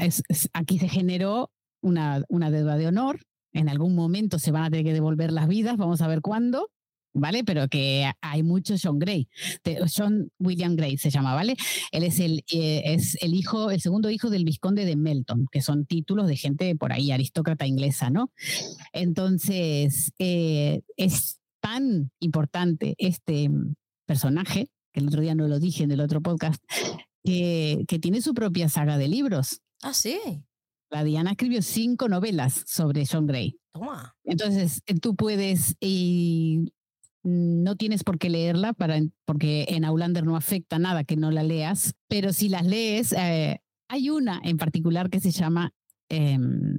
aquí se generó una, una deuda de honor. En algún momento se van a tener que devolver las vidas, vamos a ver cuándo, ¿vale? Pero que hay mucho John Gray. John William Gray se llama, ¿vale? Él es el, eh, es el hijo, el segundo hijo del vizconde de Melton, que son títulos de gente por ahí, aristócrata inglesa, ¿no? Entonces, eh, es tan importante este personaje, que el otro día no lo dije en el otro podcast, que, que tiene su propia saga de libros. Ah, sí. La Diana escribió cinco novelas sobre John Gray. Toma. Entonces, tú puedes, y no tienes por qué leerla para, porque en Aulander no afecta nada que no la leas, pero si las lees, eh, hay una en particular que se llama em,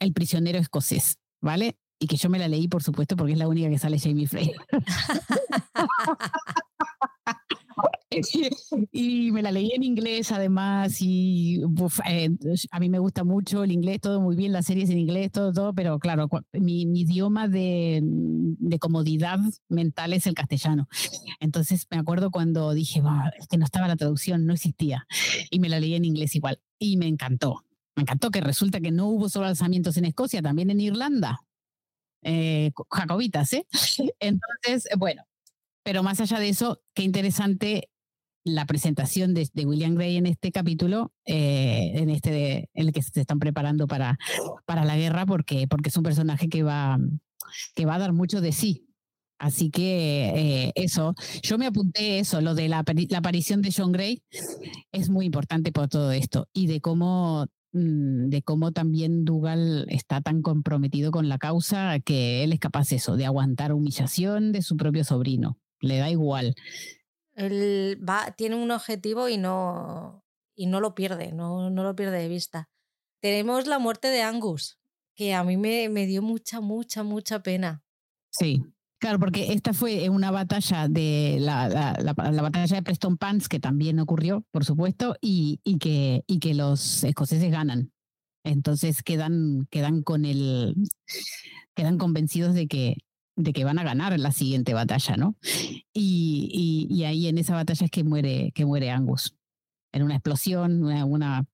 El prisionero escocés, ¿vale? Y que yo me la leí, por supuesto, porque es la única que sale Jamie Frey. y me la leí en inglés además y eh, a mí me gusta mucho el inglés, todo muy bien, las series en inglés, todo, todo, pero claro, mi, idioma de, de, comodidad mental es el castellano. Entonces me acuerdo cuando dije, es que no estaba la traducción, no existía, y me la leí en inglés igual, y me encantó. Me encantó que resulta que no hubo solo alzamientos en Escocia, también en Irlanda. Eh, jacobitas, ¿eh? Entonces, bueno, pero más allá de eso, qué interesante la presentación de, William Gray en este capítulo, eh, en este el que se están preparando para, para la guerra, porque, porque es un personaje que va, que va a dar mucho de sí. Así que eh, eso, yo me apunté eso, lo de la, la, aparición de John Gray es muy importante por todo esto y de cómo, mm, de cómo también Dougal está tan comprometido con la causa que él es capaz eso, de aguantar humillación de su propio sobrino, le da igual. Él va, tiene un objetivo y no, y no lo pierde, no, no lo pierde de vista. Tenemos la muerte de Angus, que a mí me, me dio mucha, mucha, mucha pena. Sí, Claro, porque esta fue una batalla de la, la, batalla de Preston Pans, que también ocurrió, por supuesto, y, y, que, y que los escoceses ganan. Entonces quedan, quedan con el, quedan convencidos de que, de que van a ganar en la siguiente batalla, ¿no? Y, y, ahí en esa batalla es que muere, que muere Angus. En una explosión, una,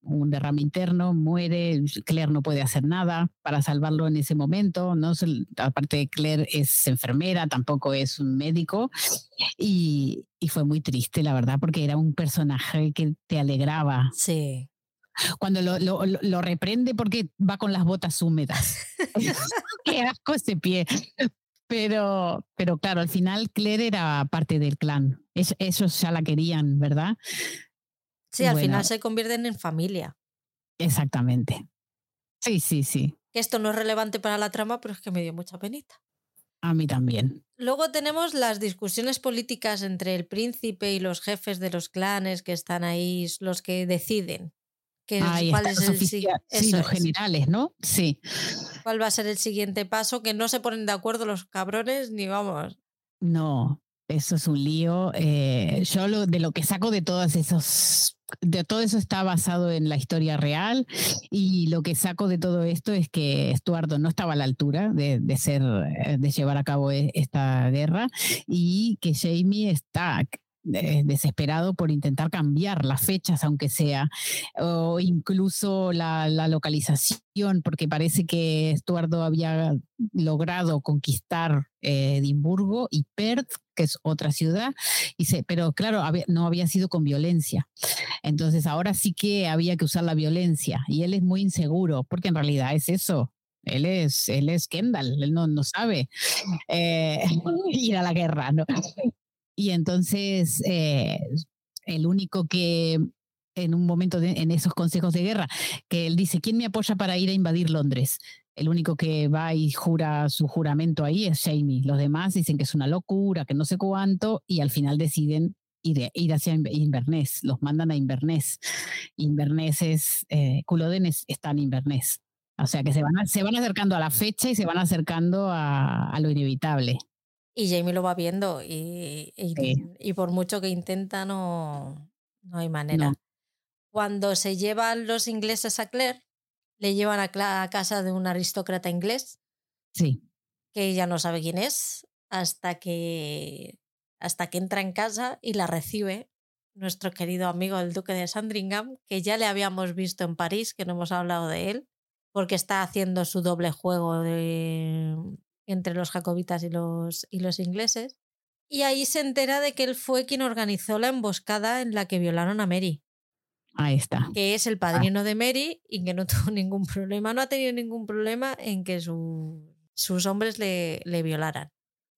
un derrame interno, muere, Claire no puede hacer nada para salvarlo en ese momento, ¿no? Aparte Claire es enfermera, tampoco es un médico, y, y, fue muy triste, la verdad, porque era un personaje que te alegraba. Sí. Cuando lo, lo, lo reprende porque va con las botas húmedas. Qué asco ese pie. Pero, pero claro, al final Claire era parte del clan. ellos ya la querían, ¿verdad? Sí, al final se convierten en familia. Exactamente. Sí, sí, sí. Esto no es relevante para la trama, pero es que me dio mucha penita. A mí también. Luego tenemos las discusiones políticas entre el príncipe y los jefes de los clanes que están ahí, los que deciden. Que cuál es el sí, los generales, ¿no? Sí. ¿Cuál va a ser el siguiente paso? Que no se ponen de acuerdo los cabrones ni vamos. No, eso es un lío. Eh, yo lo, de lo que saco de todos esos de todo eso está basado en la historia real y lo que saco de todo esto es que Estuardo no estaba a la altura de, de ser, eh, de llevar a cabo e, esta guerra y que Jamie está eh, desesperado por intentar cambiar las fechas, aunque sea, o incluso la, localización, porque parece que Estuardo había logrado conquistar eh, Edimburgo y Perth, que es otra ciudad, y se, pero claro, no había sido con violencia. Entonces ahora sí que había que usar la violencia y él es muy inseguro, porque en realidad es eso, él es, él es Kendall, él no, no sabe eh, ir a la guerra. Y entonces, eh, el único que en un momento en esos consejos de guerra, que él dice, ¿quién me apoya para ir a invadir Londres? El único que va y jura su juramento ahí es Jamie. Los demás dicen que es una locura, que no sé cuánto, y al final deciden ir, ir hacia Inverness. Los mandan a Inverness. Inverness es, eh, en Inverness. O sea que se van, se van acercando a la fecha y se van acercando a lo inevitable. Y Jamie lo va viendo y, y, por mucho que intenta no, no hay manera. Cuando se llevan los ingleses a Claire, le llevan a, casa de un aristócrata inglés. Sí. Que ella no sabe quién es hasta que, hasta que entra en casa y la recibe nuestro querido amigo el duque de Sandringham, que ya le habíamos visto en París, que no hemos hablado de él, porque está haciendo su doble juego de, entre los jacobitas y los, y los ingleses. Y ahí se entera de que él fue quien organizó la emboscada en la que violaron a Mary. Ahí está. Que es el ah. padrino de Mary y que no tuvo ningún problema, no ha tenido ningún problema en que sus hombres le, le, violaran.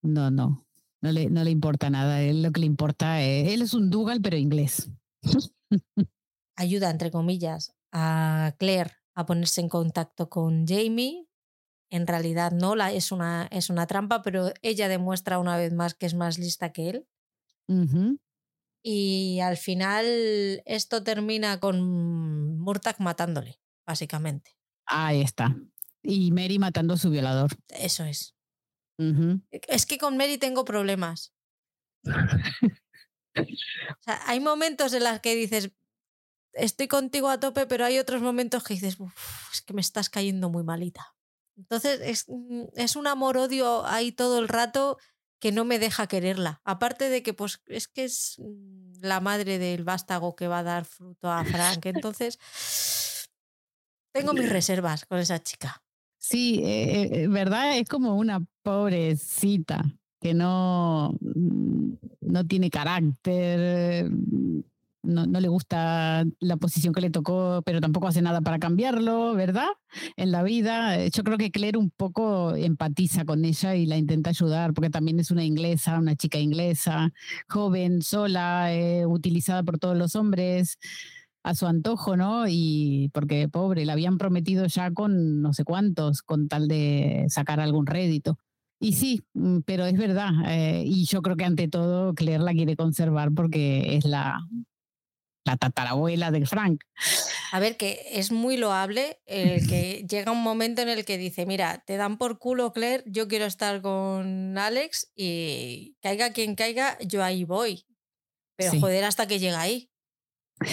No, no, no le, no le importa nada. Él lo que le importa es, él es un Dougal, pero inglés. Ayuda, entre comillas, a Claire a ponerse en contacto con Jamie en realidad no, la, es, una, es una trampa, pero ella demuestra una vez más que es más lista que él. Y al final esto termina con Murtag matándole, básicamente. Ahí está. Y Mary matando a su violador. Eso es. Es que con Mary tengo problemas. hay momentos en los que dices, estoy contigo a tope, pero hay otros momentos que dices, es que me estás cayendo muy malita. Entonces es, mm, es un amor-odio ahí todo el rato que no me deja quererla. Aparte de que pues es que es mm, la madre del vástago que va a dar fruto a Frank. Entonces tengo mis reservas con esa chica. Sí, eh, eh, ¿verdad? Es como una pobrecita. que no, mm, no tiene carácter, no, no, le gusta la posición que le tocó, pero tampoco hace nada para cambiarlo, ¿verdad? En la vida. Yo creo que Claire un poco empatiza con ella y la intenta ayudar, porque también es una inglesa, una chica inglesa, joven, sola, eh, utilizada por todos los hombres a su antojo, ¿no? Y porque pobre, la habían prometido ya con no sé cuántos, con tal de sacar algún rédito. Y sí, mm, pero es verdad. Eh, y yo creo que ante todo Claire la quiere conservar porque es la, la tatarabuela de Frank. A ver, que es muy loable el que llega un momento en el que dice, mira, te dan por culo Claire, yo quiero estar con Alex y caiga quien caiga, yo ahí voy. Pero joder hasta que llega ahí.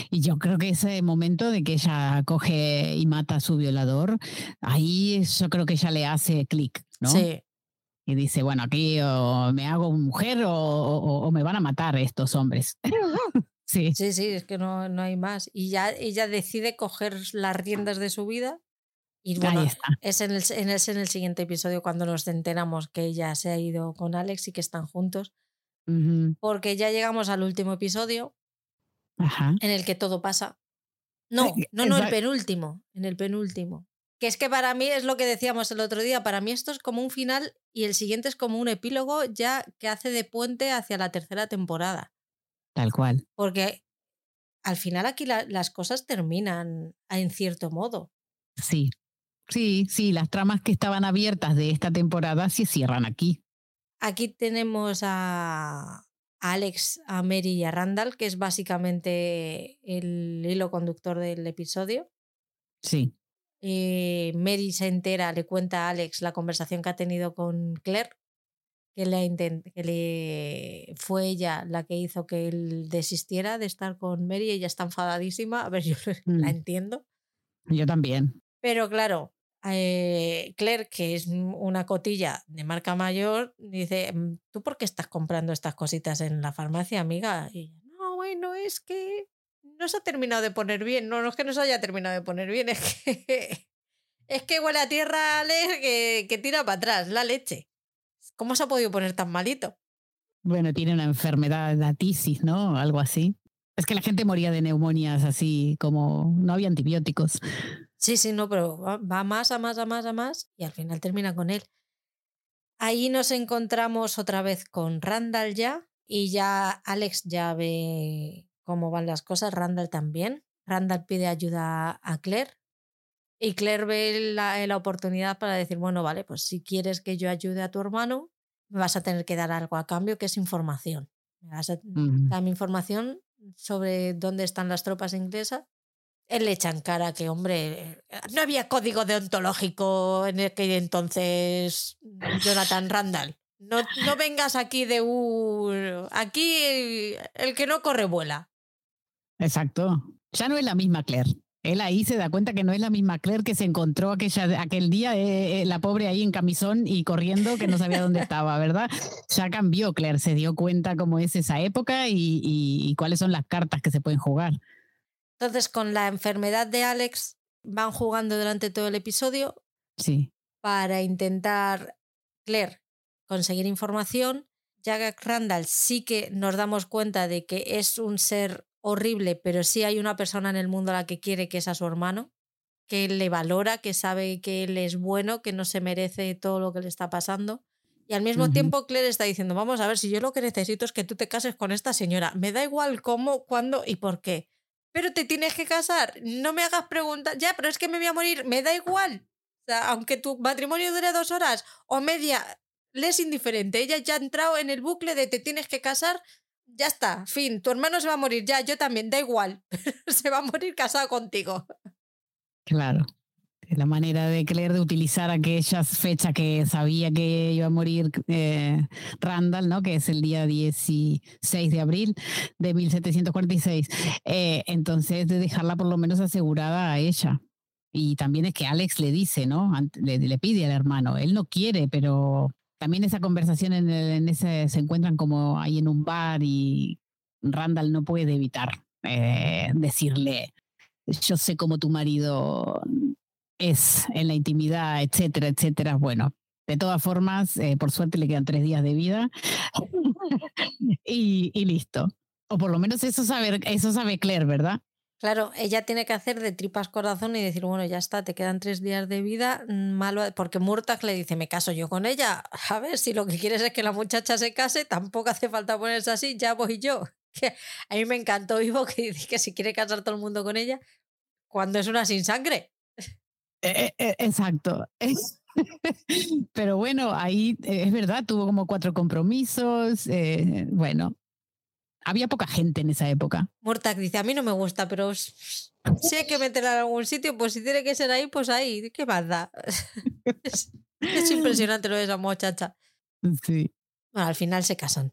Y yo creo que ese momento de que ella coge y mata a su violador, ahí yo creo que ella le hace clic, ¿no? Sí. Y dice, bueno, aquí o me hago mujer o, me van a matar estos hombres. sí. Sí, sí, es que no, no hay más. Y ya ella decide coger las riendas de su vida. Y bueno, Es, en el, en, el, en el siguiente episodio cuando nos enteramos que ella se ha ido con Alex y que están juntos. Porque ya llegamos al último episodio en el que todo pasa. No, no, no, el penúltimo, en el penúltimo. Que es que para mí es lo que decíamos el otro día, para mí esto es como un final y el siguiente es como un epílogo ya que hace de puente hacia la tercera temporada. Tal cual. Porque al final aquí las cosas terminan en cierto modo. Sí, sí, sí, las tramas que estaban abiertas de esta temporada se cierran aquí. Aquí tenemos a, Alex, a Mary y a Randall, que es básicamente el hilo conductor del episodio. Sí. Eh, Mary se entera, le cuenta a Alex la conversación que ha tenido con Claire, que, le, que le fue ella la que hizo que él desistiera de estar con Mary. Ella está enfadadísima. A ver, yo la mm. entiendo. Yo también. Pero claro, eh, Claire, que es una cotilla de marca mayor, dice, mm, ¿tú por qué estás comprando estas cositas en la farmacia, amiga? Y no, bueno, es que no se ha terminado de poner bien. No, no es que no se haya terminado de poner bien, es que, es que huele a tierra que, que tira para atrás, la leche. ¿Cómo se ha podido poner tan malito? Bueno, tiene una enfermedad, la tisis, ¿no? Algo así. Es que la gente moría de neumonías así, como no había antibióticos. Sí, sí, no, pero va más, a más, a más, a más y al final termina con él. Ahí nos encontramos otra vez con Randall ya y ya Alex ya ve cómo van las cosas, Randall también. Randall pide ayuda a Claire y Claire ve la, la oportunidad para decir, bueno, vale, pues si quieres que yo ayude a tu hermano, me vas a tener que dar algo a cambio, que es información. Me vas a dar información sobre dónde están las tropas inglesas él le echan cara que, hombre, no había código deontológico en aquel entonces, Jonathan Randall. No, no vengas aquí de un... Aquí el que no corre vuela. Exacto. Ya no es la misma Claire. Él ahí se da cuenta que no es la misma Claire que se encontró aquella, aquel día, eh, eh, la pobre ahí en camisón y corriendo, que no sabía dónde estaba, ¿verdad? Ya cambió Claire, se dio cuenta cómo es esa época y cuáles son las cartas que se pueden jugar. Entonces, con la enfermedad de Alex, van jugando durante todo el episodio. Sí. Para intentar, Claire, conseguir información. Jack Randall sí que nos damos cuenta de que es un ser horrible, pero sí hay una persona en el mundo a la que quiere que es a su hermano, que le valora, que sabe que él es bueno, que no se merece todo lo que le está pasando. Y al mismo tiempo Claire está diciendo, vamos a ver, si yo lo que necesito es que tú te cases con esta señora, me da igual cómo, cuándo y por qué pero te tienes que casar, no me hagas preguntas, ya, pero es que me voy a morir, me da igual. O sea, aunque tu matrimonio dure dos horas o media, le es indiferente. Ella ya ha entrado en el bucle de te tienes que casar, ya está, fin, tu hermano se va a morir, ya, yo también, da igual, se va a morir casado contigo. Claro la manera de Claire de utilizar aquella fecha que sabía que iba a morir eh, Randall, ¿no? que es el día 16 de abril de 1746. Eh, entonces, de dejarla por lo menos asegurada a ella. Y también es que Alex le dice, ¿no? Le, le pide al hermano, él no quiere, pero también esa conversación en, en ese se encuentran como ahí en un bar y Randall no puede evitar eh, decirle, yo sé cómo tu marido es en la intimidad, etcétera, etcétera. Bueno, De todas formas, eh, por suerte le quedan tres días de vida y, y, listo. O por lo menos eso sabe, eso sabe Claire, ¿verdad? Claro, ella tiene que hacer de tripas corazón y decir, bueno, ya está, te quedan tres días de vida, mm, malo, porque Murtag le dice, me caso yo con ella. A ver, si lo que quieres es que la muchacha se case, tampoco hace falta ponerse así, ya voy yo. A mí me encantó Vivo que dice que si quiere casar todo el mundo con ella, cuando es una sin sangre. E, e, e, exacto. Pero bueno, ahí eh, es verdad, tuvo como cuatro compromisos. Eh, bueno, había poca gente en esa época. Mortak dice, a mí no me gusta, pero hay que meterla en algún sitio, pues si tiene que ser ahí, pues ahí. ¿Qué más da? es, impresionante lo de esa muchacha. Sí. Bueno, al final se casan.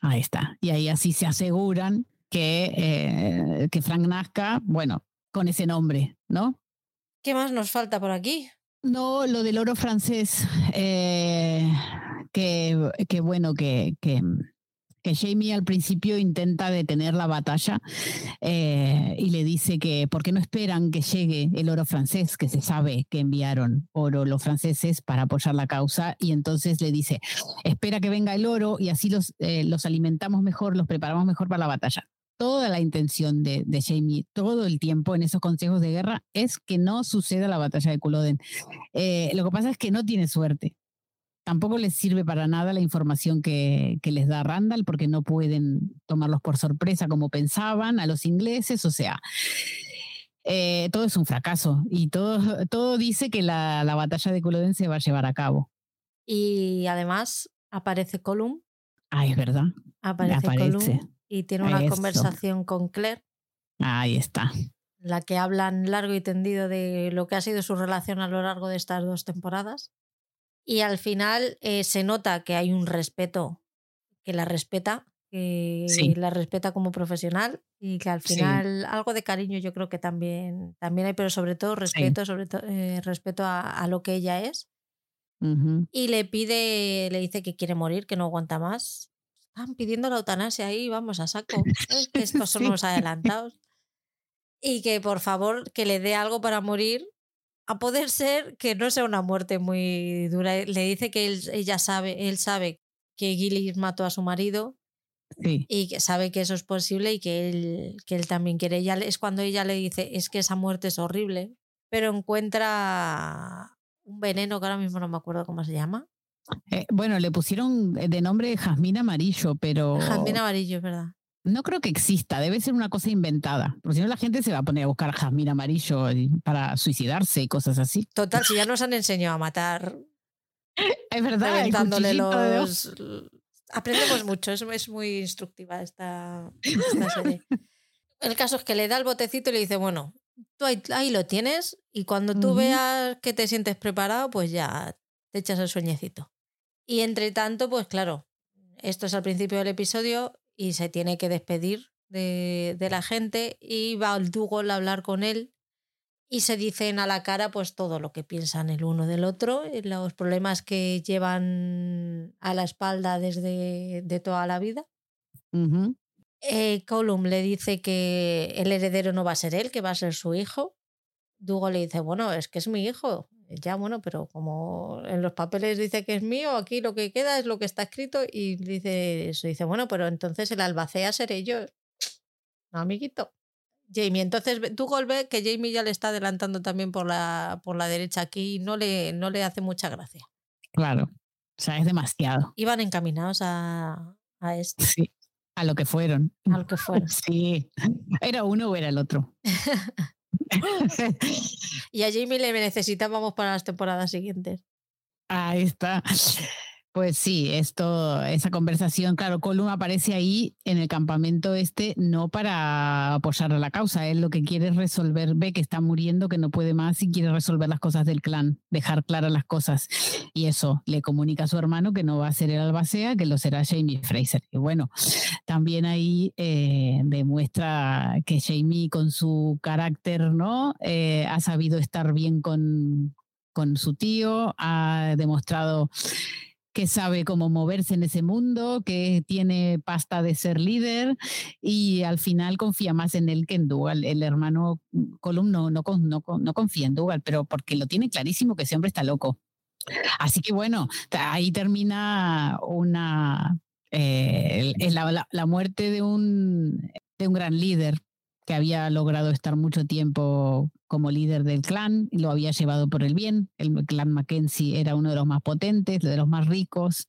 Ahí está. Y ahí así se aseguran que, eh, que Frank nazca, bueno, con ese nombre, ¿no? ¿Qué más nos falta por aquí? No, lo del oro francés, eh, que, que, bueno, que, que, que Jamie al principio intenta detener la batalla eh, y le dice que por qué no esperan que llegue el oro francés, que se sabe que enviaron oro los franceses para apoyar la causa, y entonces le dice, espera que venga el oro y así los, eh, los alimentamos mejor, los preparamos mejor para la batalla. Toda la intención de, de, Jamie todo el tiempo en esos consejos de guerra es que no suceda la batalla de Culloden. Eh, lo que pasa es que no tiene suerte Tampoco les sirve para nada la información que, les da Randall porque no pueden tomarlos por sorpresa como pensaban a los ingleses. O sea, eh, todo es un fracaso y todo, todo dice que la, batalla de Culloden se va a llevar a cabo. Y además aparece Colum. Ah, es verdad. Aparece, Colum y tiene una conversación con Claire. Ahí está. La que hablan largo y tendido de lo que ha sido su relación a lo largo de estas dos temporadas. Y al final eh, se nota que hay un respeto, que la respeta, que la respeta como profesional y que al final algo de cariño yo creo que también, también hay, pero sobre todo respeto, sobre todo eh, respeto a, lo que ella es. Y le pide, le dice que quiere morir, que no aguanta más. Están pidiendo la eutanasia ahí, vamos a saco. estos son los adelantados. Y que por favor que le dé algo para morir a poder ser que no sea una muerte muy dura. Le dice que él, ella sabe, él sabe que Gillis mató a su marido y que sabe que eso es posible y que él, que él también quiere. Ella, es cuando ella le dice, es que esa muerte es horrible, pero encuentra un veneno que ahora mismo no me acuerdo cómo se llama. Eh, bueno, le pusieron de nombre jazmín amarillo, pero... Jazmín amarillo, es verdad. No creo que exista, debe ser una cosa inventada, porque si no la gente se va a poner a buscar jazmín amarillo para suicidarse y cosas así. Total, si ya nos han enseñado a matar. Es verdad. los. Aprendemos mucho, es, es muy instructiva esta, serie. El caso es que le da el botecito y le dice, bueno, tú ahí, lo tienes y cuando tú veas que te sientes preparado, pues ya te echas el sueñecito. Y entre tanto, pues claro, esto es al principio del episodio, y se tiene que despedir de, la gente y va el Dougal a hablar con él y se dicen a la cara pues todo lo que piensan el uno del otro, los problemas que llevan a la espalda desde de toda la vida. Eh, Colum le dice que el heredero no va a ser él, que va a ser su hijo. Dougal le dice, bueno, es que es mi hijo, ya bueno, pero como en los papeles dice que es mío, aquí lo que queda es lo que está escrito y dice eso, dice, bueno, pero entonces el albacea seré yo. No, amiguito. Jamie, entonces tú golpe que Jamie ya le está adelantando también por la, por la derecha aquí y no le, no le hace mucha gracia. Claro, o sea, es demasiado. Iban encaminados a, a esto. Sí, a lo que fueron. A lo que fueron. Sí, era uno o era el otro. y a Jamie le necesitábamos para las temporadas siguientes. Ahí está. Pues sí, esto, esa conversación, claro, Colum aparece ahí en el campamento este no para apoyar a la causa, él lo que quiere es resolver, ve que está muriendo, que no puede más y quiere resolver las cosas del clan, dejar claras las cosas. Y eso le comunica a su hermano que no va a ser el albacea, que lo será Jamie Fraser. Y bueno, también ahí eh, demuestra que Jamie con su carácter, ¿no? Eh, ha sabido estar bien con, con su tío, ha demostrado que sabe cómo moverse en ese mundo, que tiene pasta de ser líder y al final confía más en él que en Dougal. El hermano Colum no, no, no, confía en Dougal, pero porque lo tiene clarísimo que ese hombre está loco. Así que bueno, ahí termina una eh, la, la, muerte de un, de un gran líder que había logrado estar mucho tiempo como líder del clan lo había llevado por el bien. El clan Mackenzie era uno de los más potentes, de los más ricos.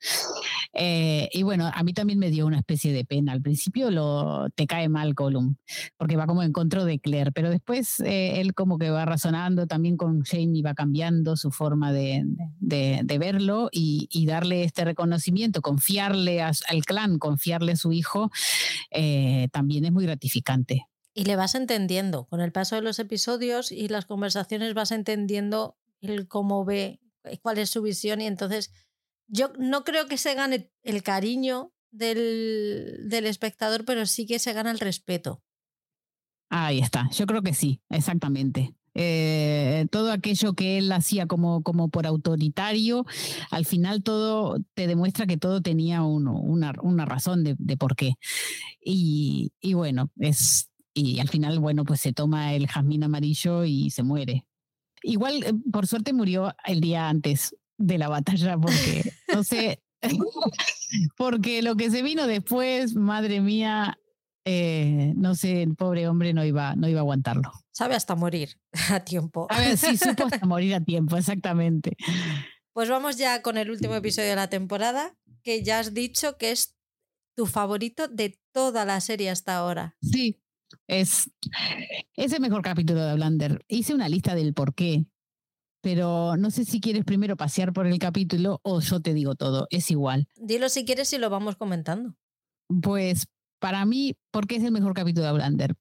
Eh, y bueno, a mí también me dio una especie de pena. Al principio lo, te cae mal Column, porque va como en contra de Claire, pero después eh, él como que va razonando también con Jamie, va cambiando su forma de, de, verlo y, y, darle este reconocimiento, confiarle al clan, confiarle a su hijo, eh, también es muy gratificante. Y le vas entendiendo, con el paso de los episodios y las conversaciones vas entendiendo el cómo ve, eh, cuál es su visión y entonces yo no creo que se gane el cariño del, del espectador, pero sí que se gana el respeto. Ahí está, yo creo que sí, exactamente. Eh, todo aquello que él hacía como, como por autoritario, al final todo te demuestra que todo tenía uno, una, una razón de, de por qué. Y, y bueno, es, y al final, bueno, pues se toma el jazmín amarillo y se muere. Igual, eh, por suerte, murió el día antes de la batalla, porque, no sé, porque lo que se vino después, madre mía, eh, no sé, el pobre hombre no iba, no iba a aguantarlo. Sabe hasta morir a tiempo. A ver, sí, supo hasta morir a tiempo, exactamente. Pues vamos ya con el último episodio de la temporada, que ya has dicho que es tu favorito de toda la serie hasta ahora. Sí, es, es el mejor capítulo de Blander. Hice una lista del por qué, pero no sé si quieres primero pasear por el capítulo o yo te digo todo, es igual. Dilo si quieres y lo vamos comentando. Pues para mí, ¿por qué es el mejor capítulo de Blander?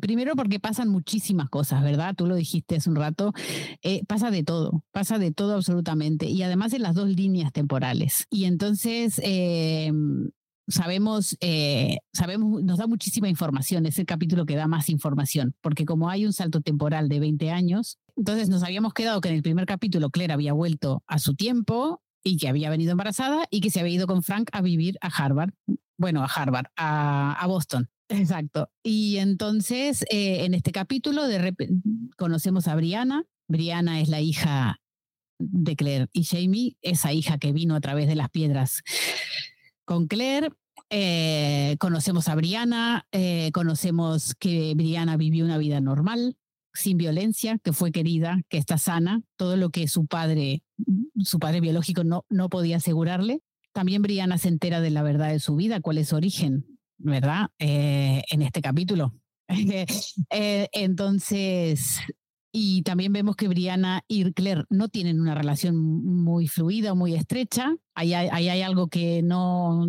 Primero porque pasan muchísimas cosas, ¿verdad? Tú lo dijiste hace un rato, eh, pasa de todo, pasa de todo absolutamente, y además en las dos líneas temporales. Y entonces eh, sabemos, eh, sabemos, nos da muchísima información, es el capítulo que da más información, porque como hay un salto temporal de 20 años, entonces nos habíamos quedado que en el primer capítulo Claire había vuelto a su tiempo y que había venido embarazada y que se había ido con Frank a vivir a Harvard, bueno, a Harvard, a, Boston. Exacto. Y entonces, eh, en este capítulo, de conocemos a Brianna. Brianna es la hija de Claire y Jamie, esa hija que vino a través de las piedras con Claire. Eh, conocemos a Brianna, eh, conocemos que Brianna vivió una vida normal, sin violencia, que fue querida, que está sana, todo lo que su padre, su padre biológico no, no podía asegurarle. También Brianna se entera de la verdad de su vida, cuál es su origen, ¿verdad? Eh, en este capítulo. entonces, y también vemos que Brianna y Claire no tienen una relación muy fluida o muy estrecha. Ahí hay, hay, algo que no,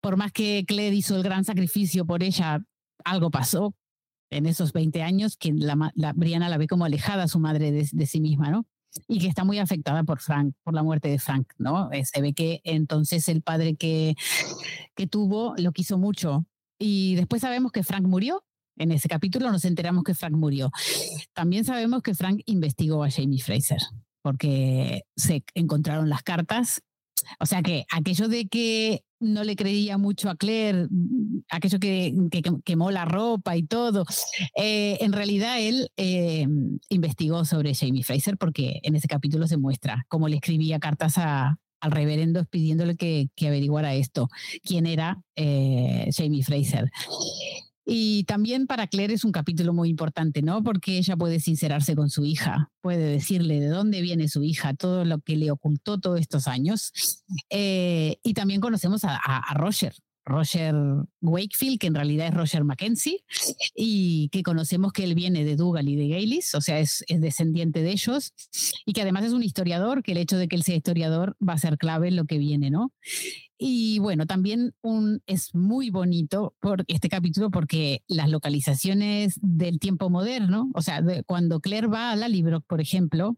por más que Claire hizo el gran sacrificio por ella, algo pasó en esos 20 años que Brianna la ve como alejada a su madre de, de, sí misma, ¿no? Y que está muy afectada por Frank, por la muerte de Frank, ¿no? Eh, se ve que entonces el padre que, que tuvo lo quiso mucho. Y después sabemos que Frank murió en ese capítulo nos enteramos que Frank murió. También sabemos que Frank investigó a Jamie Fraser porque se encontraron las cartas. O sea que aquello de que no le creía mucho a Claire, aquello que, quemó la ropa y todo, eh, en realidad él eh, investigó sobre Jamie Fraser porque en ese capítulo se muestra cómo le escribía cartas al reverendo pidiéndole que, averiguara esto, quién era eh, Jamie Fraser. Y también para Claire es un capítulo muy importante, ¿no? Porque ella puede sincerarse con su hija, puede decirle de dónde viene su hija, todo lo que le ocultó todos estos años. Eh, y también conocemos a, Roger, Roger Wakefield, que en realidad es Roger Mackenzie, y que conocemos que él viene de Dougal y de Gaylis, o sea, es, es, descendiente de ellos, y que además es un historiador, que el hecho de que él sea historiador va a ser clave en lo que viene, ¿no? Y bueno, también un, es muy bonito por este capítulo porque las localizaciones del tiempo moderno, o sea, cuando Claire va a la Libro, por ejemplo,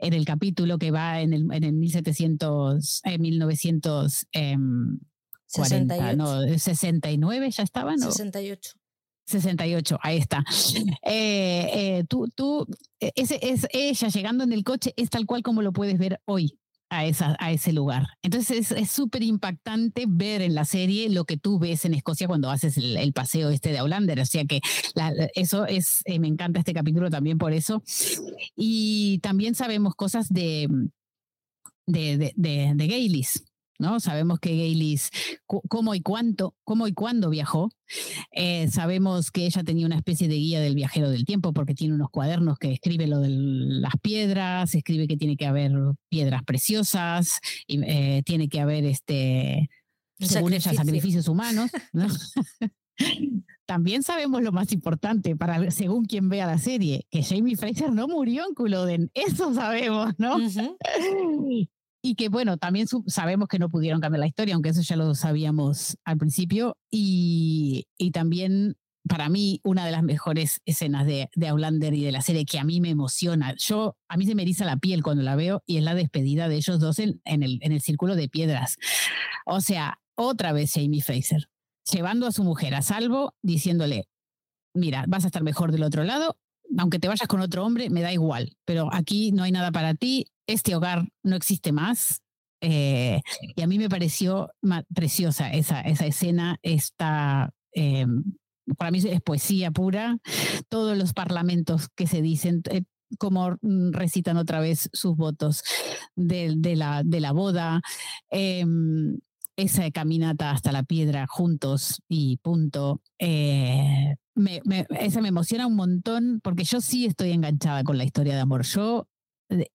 en el capítulo que va en el, en el 1700, eh, 1900, eh, 40, no, 69 ya estaban. ¿no? 68. 68, ahí está. Eh, eh, tú, tú, ese, es ella llegando en el coche, es tal cual como lo puedes ver hoy a, esa, a ese lugar. Entonces es súper impactante ver en la serie lo que tú ves en Escocia cuando haces el, paseo este de Aulander. O sea que eso es, eh, me encanta este capítulo también por eso. Y también sabemos cosas de, de, de, de, de. ¿No? Sabemos que Gaylis, cómo y cuánto, cómo y cuándo viajó. Eh, sabemos que ella tenía una especie de guía del viajero del tiempo porque tiene unos cuadernos que escribe lo de las piedras, escribe que tiene que haber piedras preciosas, y eh, tiene que haber este, según ella, sacrificios humanos. También sabemos lo más importante, para según quien vea la serie, que Jamie Fraser no murió en Culloden. Eso sabemos, ¿no? y que bueno, también sabemos que no pudieron cambiar la historia, aunque eso ya lo sabíamos al principio, y, y también para mí una de las mejores escenas de, de Outlander y de la serie que a mí me emociona, yo a mí se me eriza la piel cuando la veo y es la despedida de ellos dos en, en, el, en el círculo de piedras. O sea, otra vez Jamie Fraser, llevando a su mujer a salvo, diciéndole, mira, vas a estar mejor del otro lado, aunque te vayas con otro hombre, me da igual, pero aquí no hay nada para ti, este hogar no existe más. Eh, y a mí me pareció preciosa esa, esa escena, esta, eh, para mí es poesía pura, todos los parlamentos que se dicen, eh, como recitan otra vez sus votos de, de, la, de la boda, em, esa caminata hasta la piedra juntos y punto. Esa me emociona un montón porque yo sí estoy enganchada con la historia de amor. Yo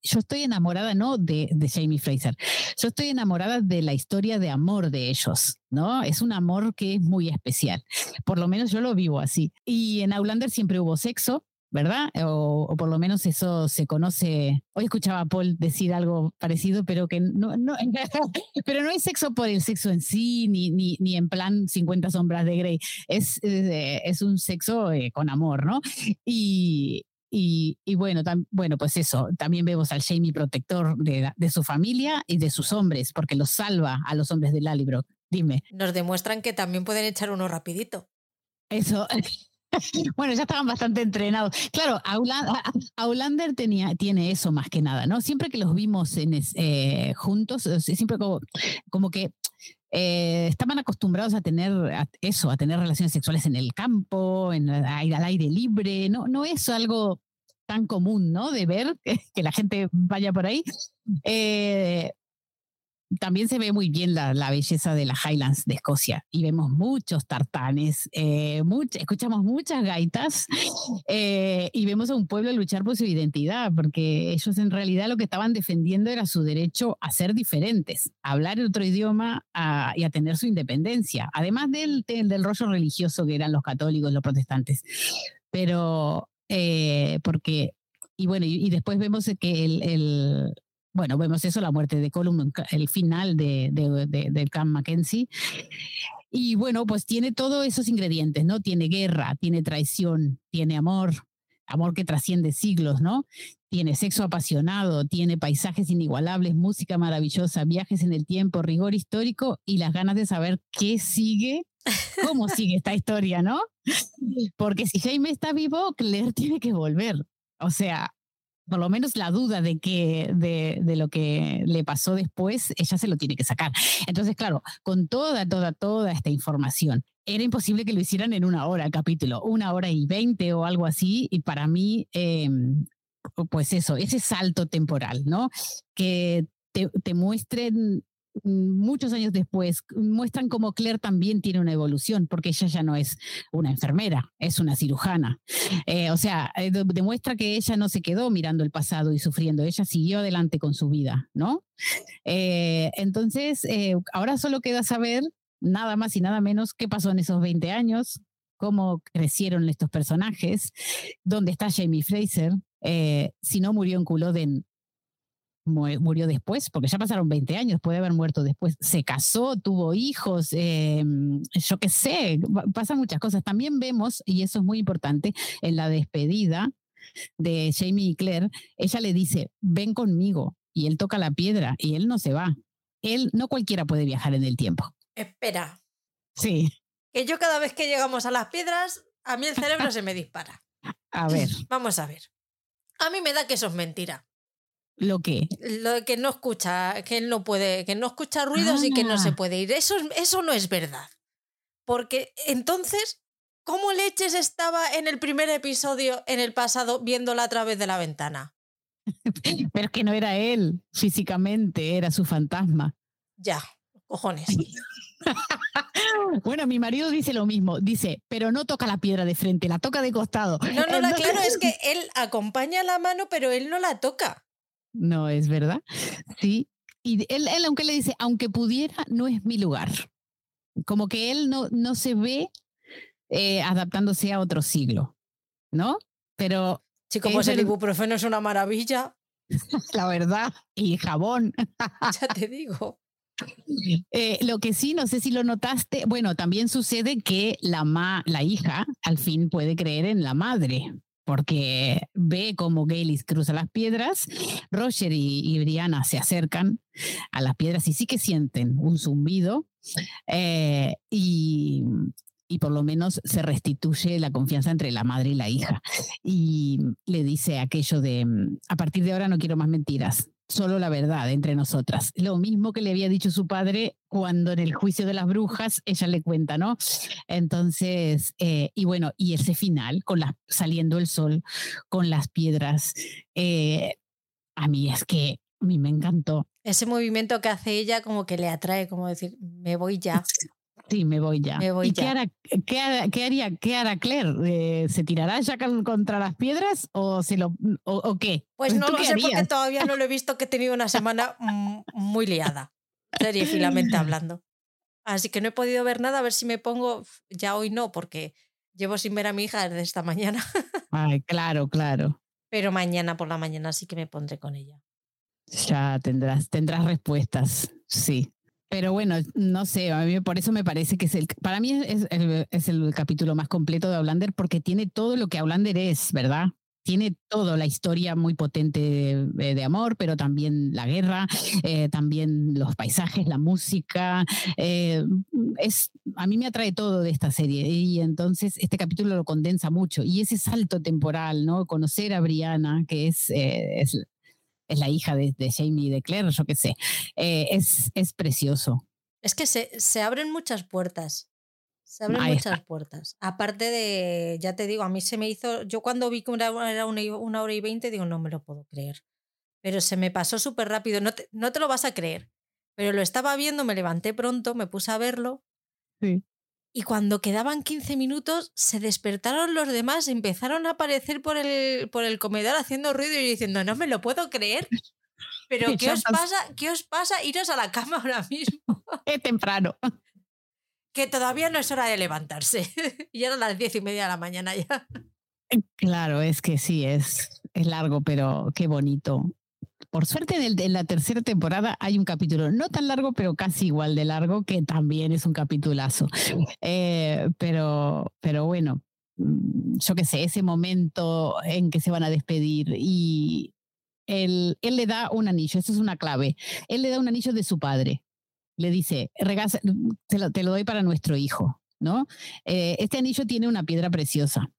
yo estoy enamorada no de, de, Jamie Fraser, yo estoy enamorada de la historia de amor de ellos, ¿no? Es un amor que es muy especial, por lo menos yo lo vivo así. Y en Outlander siempre hubo sexo, ¿verdad? O, por lo menos eso se conoce. Hoy escuchaba a Paul decir algo parecido, pero que no, no pero no hay sexo por el sexo en sí, ni, ni, ni en plan 50 sombras de Grey. Es, eh, es un sexo eh, con amor, ¿no? Y, y, bueno, bueno, pues eso, también vemos al Jamie protector de, de, su familia y de sus hombres, porque los salva a los hombres de Lallybrook. Dime. Nos demuestran que también pueden echar uno rapidito. Eso. Bueno, ya estaban bastante entrenados. Claro, Aulander tenía, tiene eso más que nada, ¿no? Siempre que los vimos eh, juntos, siempre como, que eh, estaban acostumbrados a tener eso, a tener relaciones sexuales en el campo, en, a al aire libre. No, no es algo tan común, ¿no? De ver que, la gente vaya por ahí. Eh, también se ve muy bien la, belleza de las Highlands de Escocia y vemos muchos tartanes, eh, escuchamos muchas gaitas eh, y vemos a un pueblo luchar por su identidad, porque ellos en realidad lo que estaban defendiendo era su derecho a ser diferentes, a hablar otro idioma y a tener su independencia, además del, del, rollo religioso que eran los católicos, los protestantes. Pero eh, porque y bueno, y, después vemos que el, bueno, vemos eso, la muerte de Colum, el final de, de, del Camp Mackenzie. Y bueno, pues tiene todos esos ingredientes, ¿no? Tiene guerra, tiene traición, tiene amor, amor que trasciende siglos, ¿no? Tiene sexo apasionado, tiene paisajes inigualables, música maravillosa, viajes en el tiempo, rigor histórico y las ganas de saber qué sigue, cómo sigue esta historia, ¿no? Porque si Jaime está vivo, Claire tiene que volver. O sea, por lo menos la duda de que de, de, lo que le pasó después, ella se lo tiene que sacar. Entonces, claro, con toda, toda, toda esta información, era imposible que lo hicieran en una hora el capítulo, una hora y veinte o algo así, y para mí, em, pues eso, ese salto temporal, ¿no? Que te, te muestren muchos años después, muestran cómo Claire también tiene una evolución, porque ella ya no es una enfermera, es una cirujana. Eh, o sea, eh, demuestra que ella no se quedó mirando el pasado y sufriendo, ella siguió adelante con su vida, ¿no? Eh, entonces, ahora solo queda saber nada más y nada menos qué pasó en esos 20 años, cómo crecieron estos personajes, dónde está Jamie Fraser, si no murió en Culloden, murió después, porque ya pasaron 20 años, puede haber muerto después. Se casó, tuvo hijos, em, yo qué sé, pasan muchas cosas. También vemos, y eso es muy importante, en la despedida de Jamie y Claire, ella le dice, ven conmigo, y él toca la piedra y él no se va. Él, no cualquiera puede viajar en el tiempo. Espera. Sí. Que yo cada vez que llegamos a las piedras, a mí el cerebro se me dispara. A ver. Vamos a ver. A mí me da que eso es mentira. ¿Lo que? Lo de que no escucha, que él no puede, que no escucha ruidos y que no se ah. puede ir. Eso, eso no es verdad. Porque entonces, ¿cómo leches estaba en el primer episodio, en el pasado, viéndola a través de la ventana? Pero es que no era él físicamente, era su fantasma. Ya, cojones. Bueno, mi marido dice lo mismo, dice, pero no toca la piedra de frente, la toca de costado. No, no, no, claro, es que él acompaña la mano, pero él no la toca. No, es verdad. Sí. Y él, él aunque le dice, aunque pudiera, no es mi lugar. Como que él no, no se ve eh, adaptándose a otro siglo, ¿no? Pero... Sí, como el ibuprofeno es una maravilla. La verdad, y jabón. Ya te digo. Eh, lo que sí, no sé si lo notaste, bueno, también sucede que la, ma, la hija al fin puede creer en la madre, porque ve como Gaylis cruza las piedras, Roger y, Brianna se acercan a las piedras y sí que sienten un zumbido eh, y, y por lo menos se restituye la confianza entre la madre y la hija. Y le dice aquello de, a partir de ahora no quiero más mentiras, solo la verdad entre nosotras. Lo mismo que le había dicho su padre cuando en el juicio de las brujas ella le cuenta, ¿no? Entonces, eh, y bueno, y ese final, con la, saliendo el sol, con las piedras, eh, a mí es que a mí me encantó. Ese movimiento que hace ella como que le atrae, como decir, me voy ya. Sí, me voy ya. ¿Y Qué, hará, qué, haría, qué hará Claire? Eh, ¿Se tirará ya contra las piedras o se lo o, qué? Pues no lo sé porque todavía no lo he visto que he tenido una semana muy liada, seriefilamente hablando. Así que no he podido ver nada, a ver si me pongo, ya hoy no, porque llevo sin ver a mi hija desde esta mañana. Ay, claro, claro. Pero mañana por la mañana sí que me pondré con ella. Ya tendrás, tendrás respuestas, sí. Pero bueno, no sé, a mí por eso me parece que es el, para mí es, el, es el capítulo más completo de Outlander porque tiene todo lo que Outlander es, ¿verdad? Tiene todo, la historia muy potente de, amor, pero también la guerra, eh, también los paisajes, la música. Eh, es, a mí me atrae todo de esta serie y entonces este capítulo lo condensa mucho. Y ese salto temporal, ¿no? Conocer a Brianna, que es, eh, es es la hija de, de Jamie y de Claire, yo qué sé. Eh, es, es precioso. Es que se, se abren muchas puertas. Se abren muchas puertas. Aparte de, ya te digo, a mí se me hizo, yo cuando vi que era una, una hora y veinte, digo, no me lo puedo creer. Pero se me pasó súper rápido, no te, no te lo vas a creer. Pero lo estaba viendo, me levanté pronto, me puse a verlo. Sí. Y cuando quedaban 15 minutos, se despertaron los demás, empezaron a aparecer por el, por el comedor haciendo ruido y diciendo, no me lo puedo creer. Pero ¿qué os pasa? ¿Qué os pasa? Iros a la cama ahora mismo. Es temprano. Que todavía no es hora de levantarse. y eran las diez y media de la mañana ya. Claro, es que sí, es, es largo, pero qué bonito. Por suerte, en, la tercera temporada hay un capítulo no tan largo, pero casi igual de largo, que también es un capitulazo. Eh, pero, pero bueno, mm, yo qué sé, ese momento en que se van a despedir y él, él le da un anillo, eso es una clave. Él le da un anillo de su padre. Le dice, te lo, te lo doy para nuestro hijo, ¿no? Eh, este anillo tiene una piedra preciosa.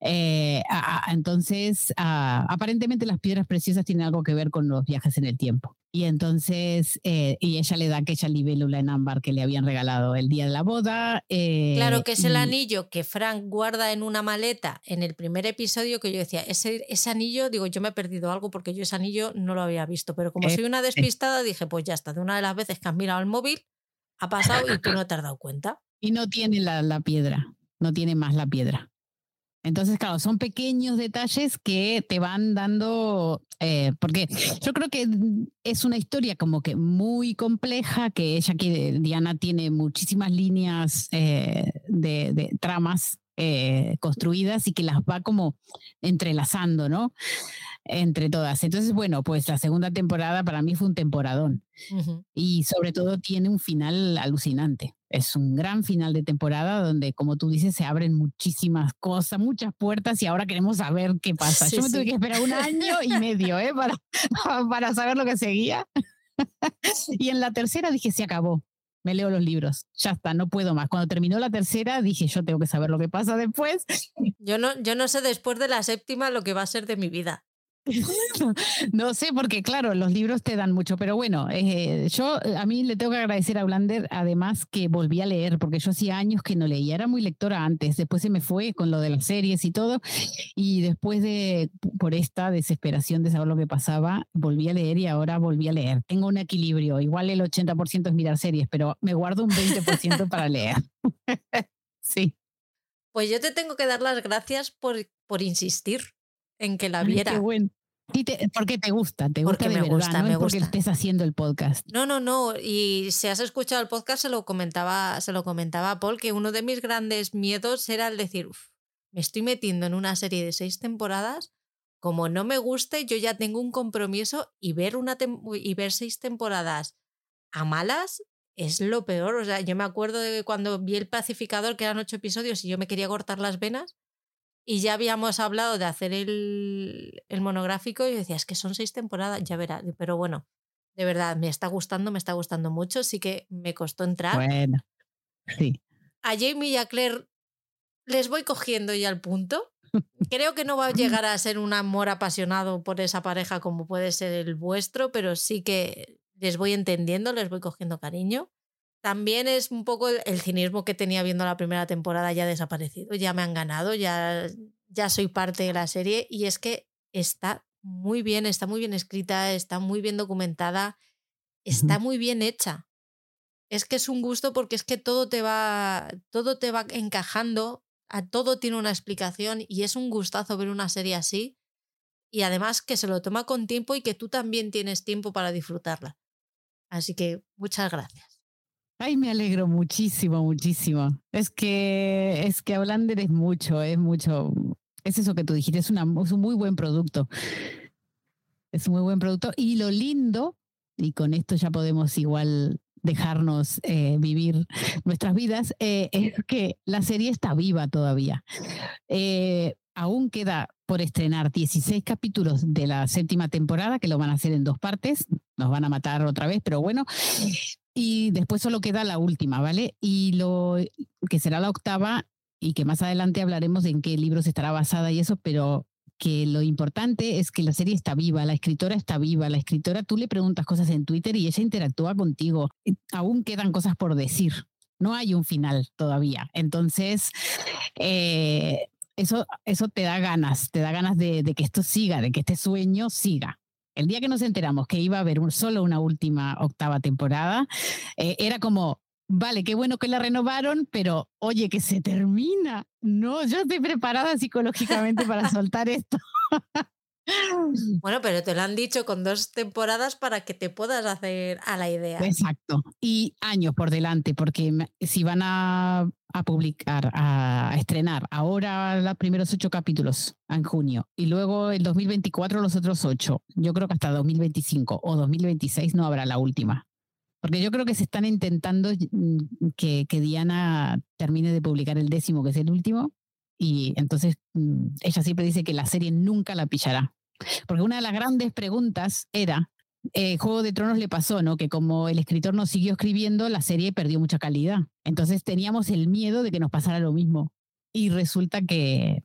Eh, entonces, aparentemente las piedras preciosas tienen algo que ver con los viajes en el tiempo. Y entonces, eh, y ella le da aquella libélula en ámbar que le habían regalado el día de la boda. Eh, claro, que es el anillo que Frank guarda en una maleta en el primer episodio que yo decía, ese, ese anillo, digo, yo me he perdido algo porque yo ese anillo no lo había visto, pero como soy una despistada, dije, pues ya está, de una de las veces que has mirado el móvil, ha pasado y tú no te has dado cuenta. Y no tiene la, la piedra, no tiene más la piedra. Entonces, claro, son pequeños detalles que te van dando, eh, porque yo creo que es una historia como que muy compleja, que ella que Diana tiene muchísimas líneas eh, de, tramas eh, construidas y que las va como entrelazando, ¿no? Entre todas. Entonces, bueno, pues la segunda temporada para mí fue un temporadón y sobre todo tiene un final alucinante es un gran final de temporada donde, como tú dices, se abren muchísimas cosas, muchas puertas y ahora queremos saber qué pasa. Yo me tuve que esperar un año y medio ¿eh? para, para saber lo que seguía. y en la tercera dije, se acabó. Me leo los libros, ya está, no puedo más. Cuando terminó la tercera dije, yo tengo que saber lo que pasa después. Yo no, yo no sé después de la séptima lo que va a ser de mi vida. no sé, porque claro, los libros te dan mucho, pero bueno, eh, yo eh, a mí le tengo que agradecer a Blander además que volví a leer, porque yo hacía años que no leía, era muy lectora antes, después se me fue con lo de las series y todo, y después de, por esta desesperación de saber lo que pasaba, volví a leer y ahora volví a leer. Tengo un equilibrio, igual el 80% es mirar series, pero me guardo un 20% para leer. sí. Pues yo te tengo que dar las gracias por, por insistir en que la viera. qué bueno. porque te gusta, te gusta de me verdad, gusta, no me porque estés haciendo el podcast. No, no, no. Y si has escuchado el podcast, se lo comentaba, se lo comentaba a Paul, que uno de mis grandes miedos era el decir, me estoy metiendo en una serie de seis temporadas. Como no me guste, yo ya tengo un compromiso y ver, una y ver seis temporadas a malas es lo peor. O sea, yo me acuerdo de cuando vi El Pacificador, que eran ocho episodios, y yo me quería cortar las venas y ya habíamos hablado de hacer el, monográfico y decía, es que son seis temporadas, ya verás. Pero bueno, de verdad, me está gustando, me está gustando mucho. Sí que me costó entrar. Bueno, sí. A Jamie y a Claire les voy cogiendo ya el punto. Creo que no va a llegar a ser un amor apasionado por esa pareja como puede ser el vuestro, pero sí que les voy entendiendo, les voy cogiendo cariño. También es un poco el, cinismo que tenía viendo la primera temporada ya desaparecido, ya me han ganado, ya, ya soy parte de la serie y es que está muy bien, está muy bien escrita, está muy bien documentada, está muy bien hecha. Es que es un gusto porque es que todo te va, todo te va encajando, a todo tiene una explicación y es un gustazo ver una serie así y además que se lo toma con tiempo y que tú también tienes tiempo para disfrutarla. Así que muchas gracias. Ay, me alegro muchísimo, muchísimo. Es que, es que Ablander es mucho, es mucho. Es eso que tú dijiste, es un muy buen producto. Es un muy buen producto. Y lo lindo, y con esto ya podemos igual dejarnos eh, vivir nuestras vidas, eh, es que la serie está viva todavía. Eh, aún queda por estrenar 16 capítulos de la séptima temporada, que lo van a hacer en dos partes, nos van a matar otra vez, pero bueno, y después solo queda la última, ¿vale? Y lo que será la octava y que más adelante hablaremos de en qué libros estará basada y eso, pero que lo importante es que la serie está viva, la escritora está viva, la escritora tú le preguntas cosas en Twitter y ella interactúa contigo. Aún quedan cosas por decir, no hay un final todavía. Entonces, eh, eso, eso te da ganas, te da ganas de, de, que esto siga, de que este sueño siga. El día que nos enteramos que iba a haber solo una última octava temporada, eh, era como, vale, qué bueno que la renovaron, pero oye, que se termina. No, yo estoy preparada psicológicamente para soltar esto. Bueno, pero te lo han dicho con dos temporadas para que te puedas hacer a la idea. Exacto. Y años por delante, porque si van a, publicar, a estrenar ahora los primeros ocho capítulos en junio y luego el 2024 los otros ocho, yo creo que hasta 2025 o 2026 no habrá la última. Porque yo creo que se están intentando mm, que, que Diana termine de publicar el décimo, que es el último, y entonces mm, ella siempre dice que la serie nunca la pillará. Porque una de las grandes preguntas era, eh, Juego de Tronos le pasó, ¿no? Que como el escritor no siguió escribiendo, la serie perdió mucha calidad. Entonces teníamos el miedo de que nos pasara lo mismo. Y resulta que,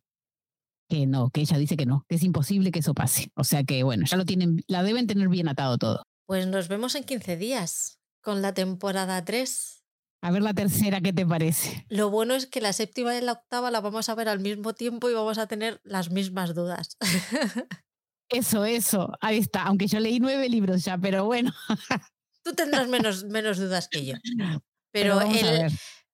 que no, que ella dice que no, que es imposible que eso pase. O sea que, bueno, ya lo tienen, la deben tener bien atado todo. Pues nos vemos en 15 días con la temporada 3. A ver la tercera, ¿qué te parece? Lo bueno es que la séptima y la octava la vamos a ver al mismo tiempo y vamos a tener las mismas dudas. Eso, eso, ahí está. Aunque yo leí nueve libros ya, pero bueno. Tú tendrás menos, menos dudas que yo. Pero, el,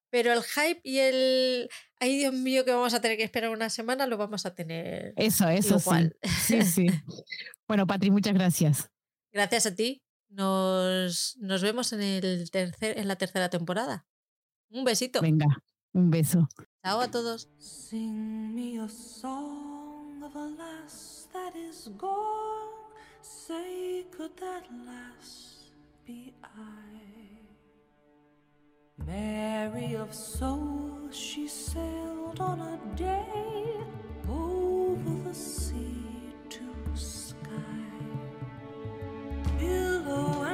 pero el hype y el. Ay, Dios mío, que vamos a tener que esperar una semana, lo vamos a tener. Eso, eso igual. sí. Sí, sí. bueno, Patri, muchas gracias. Gracias a ti. Nos, nos vemos en, el tercer, en la tercera temporada. Un besito. Venga, un beso. Chao a todos. Sing me a song of a lass that is gone. Say, could that lass be I? Mary of soul, she sailed on a day Oh.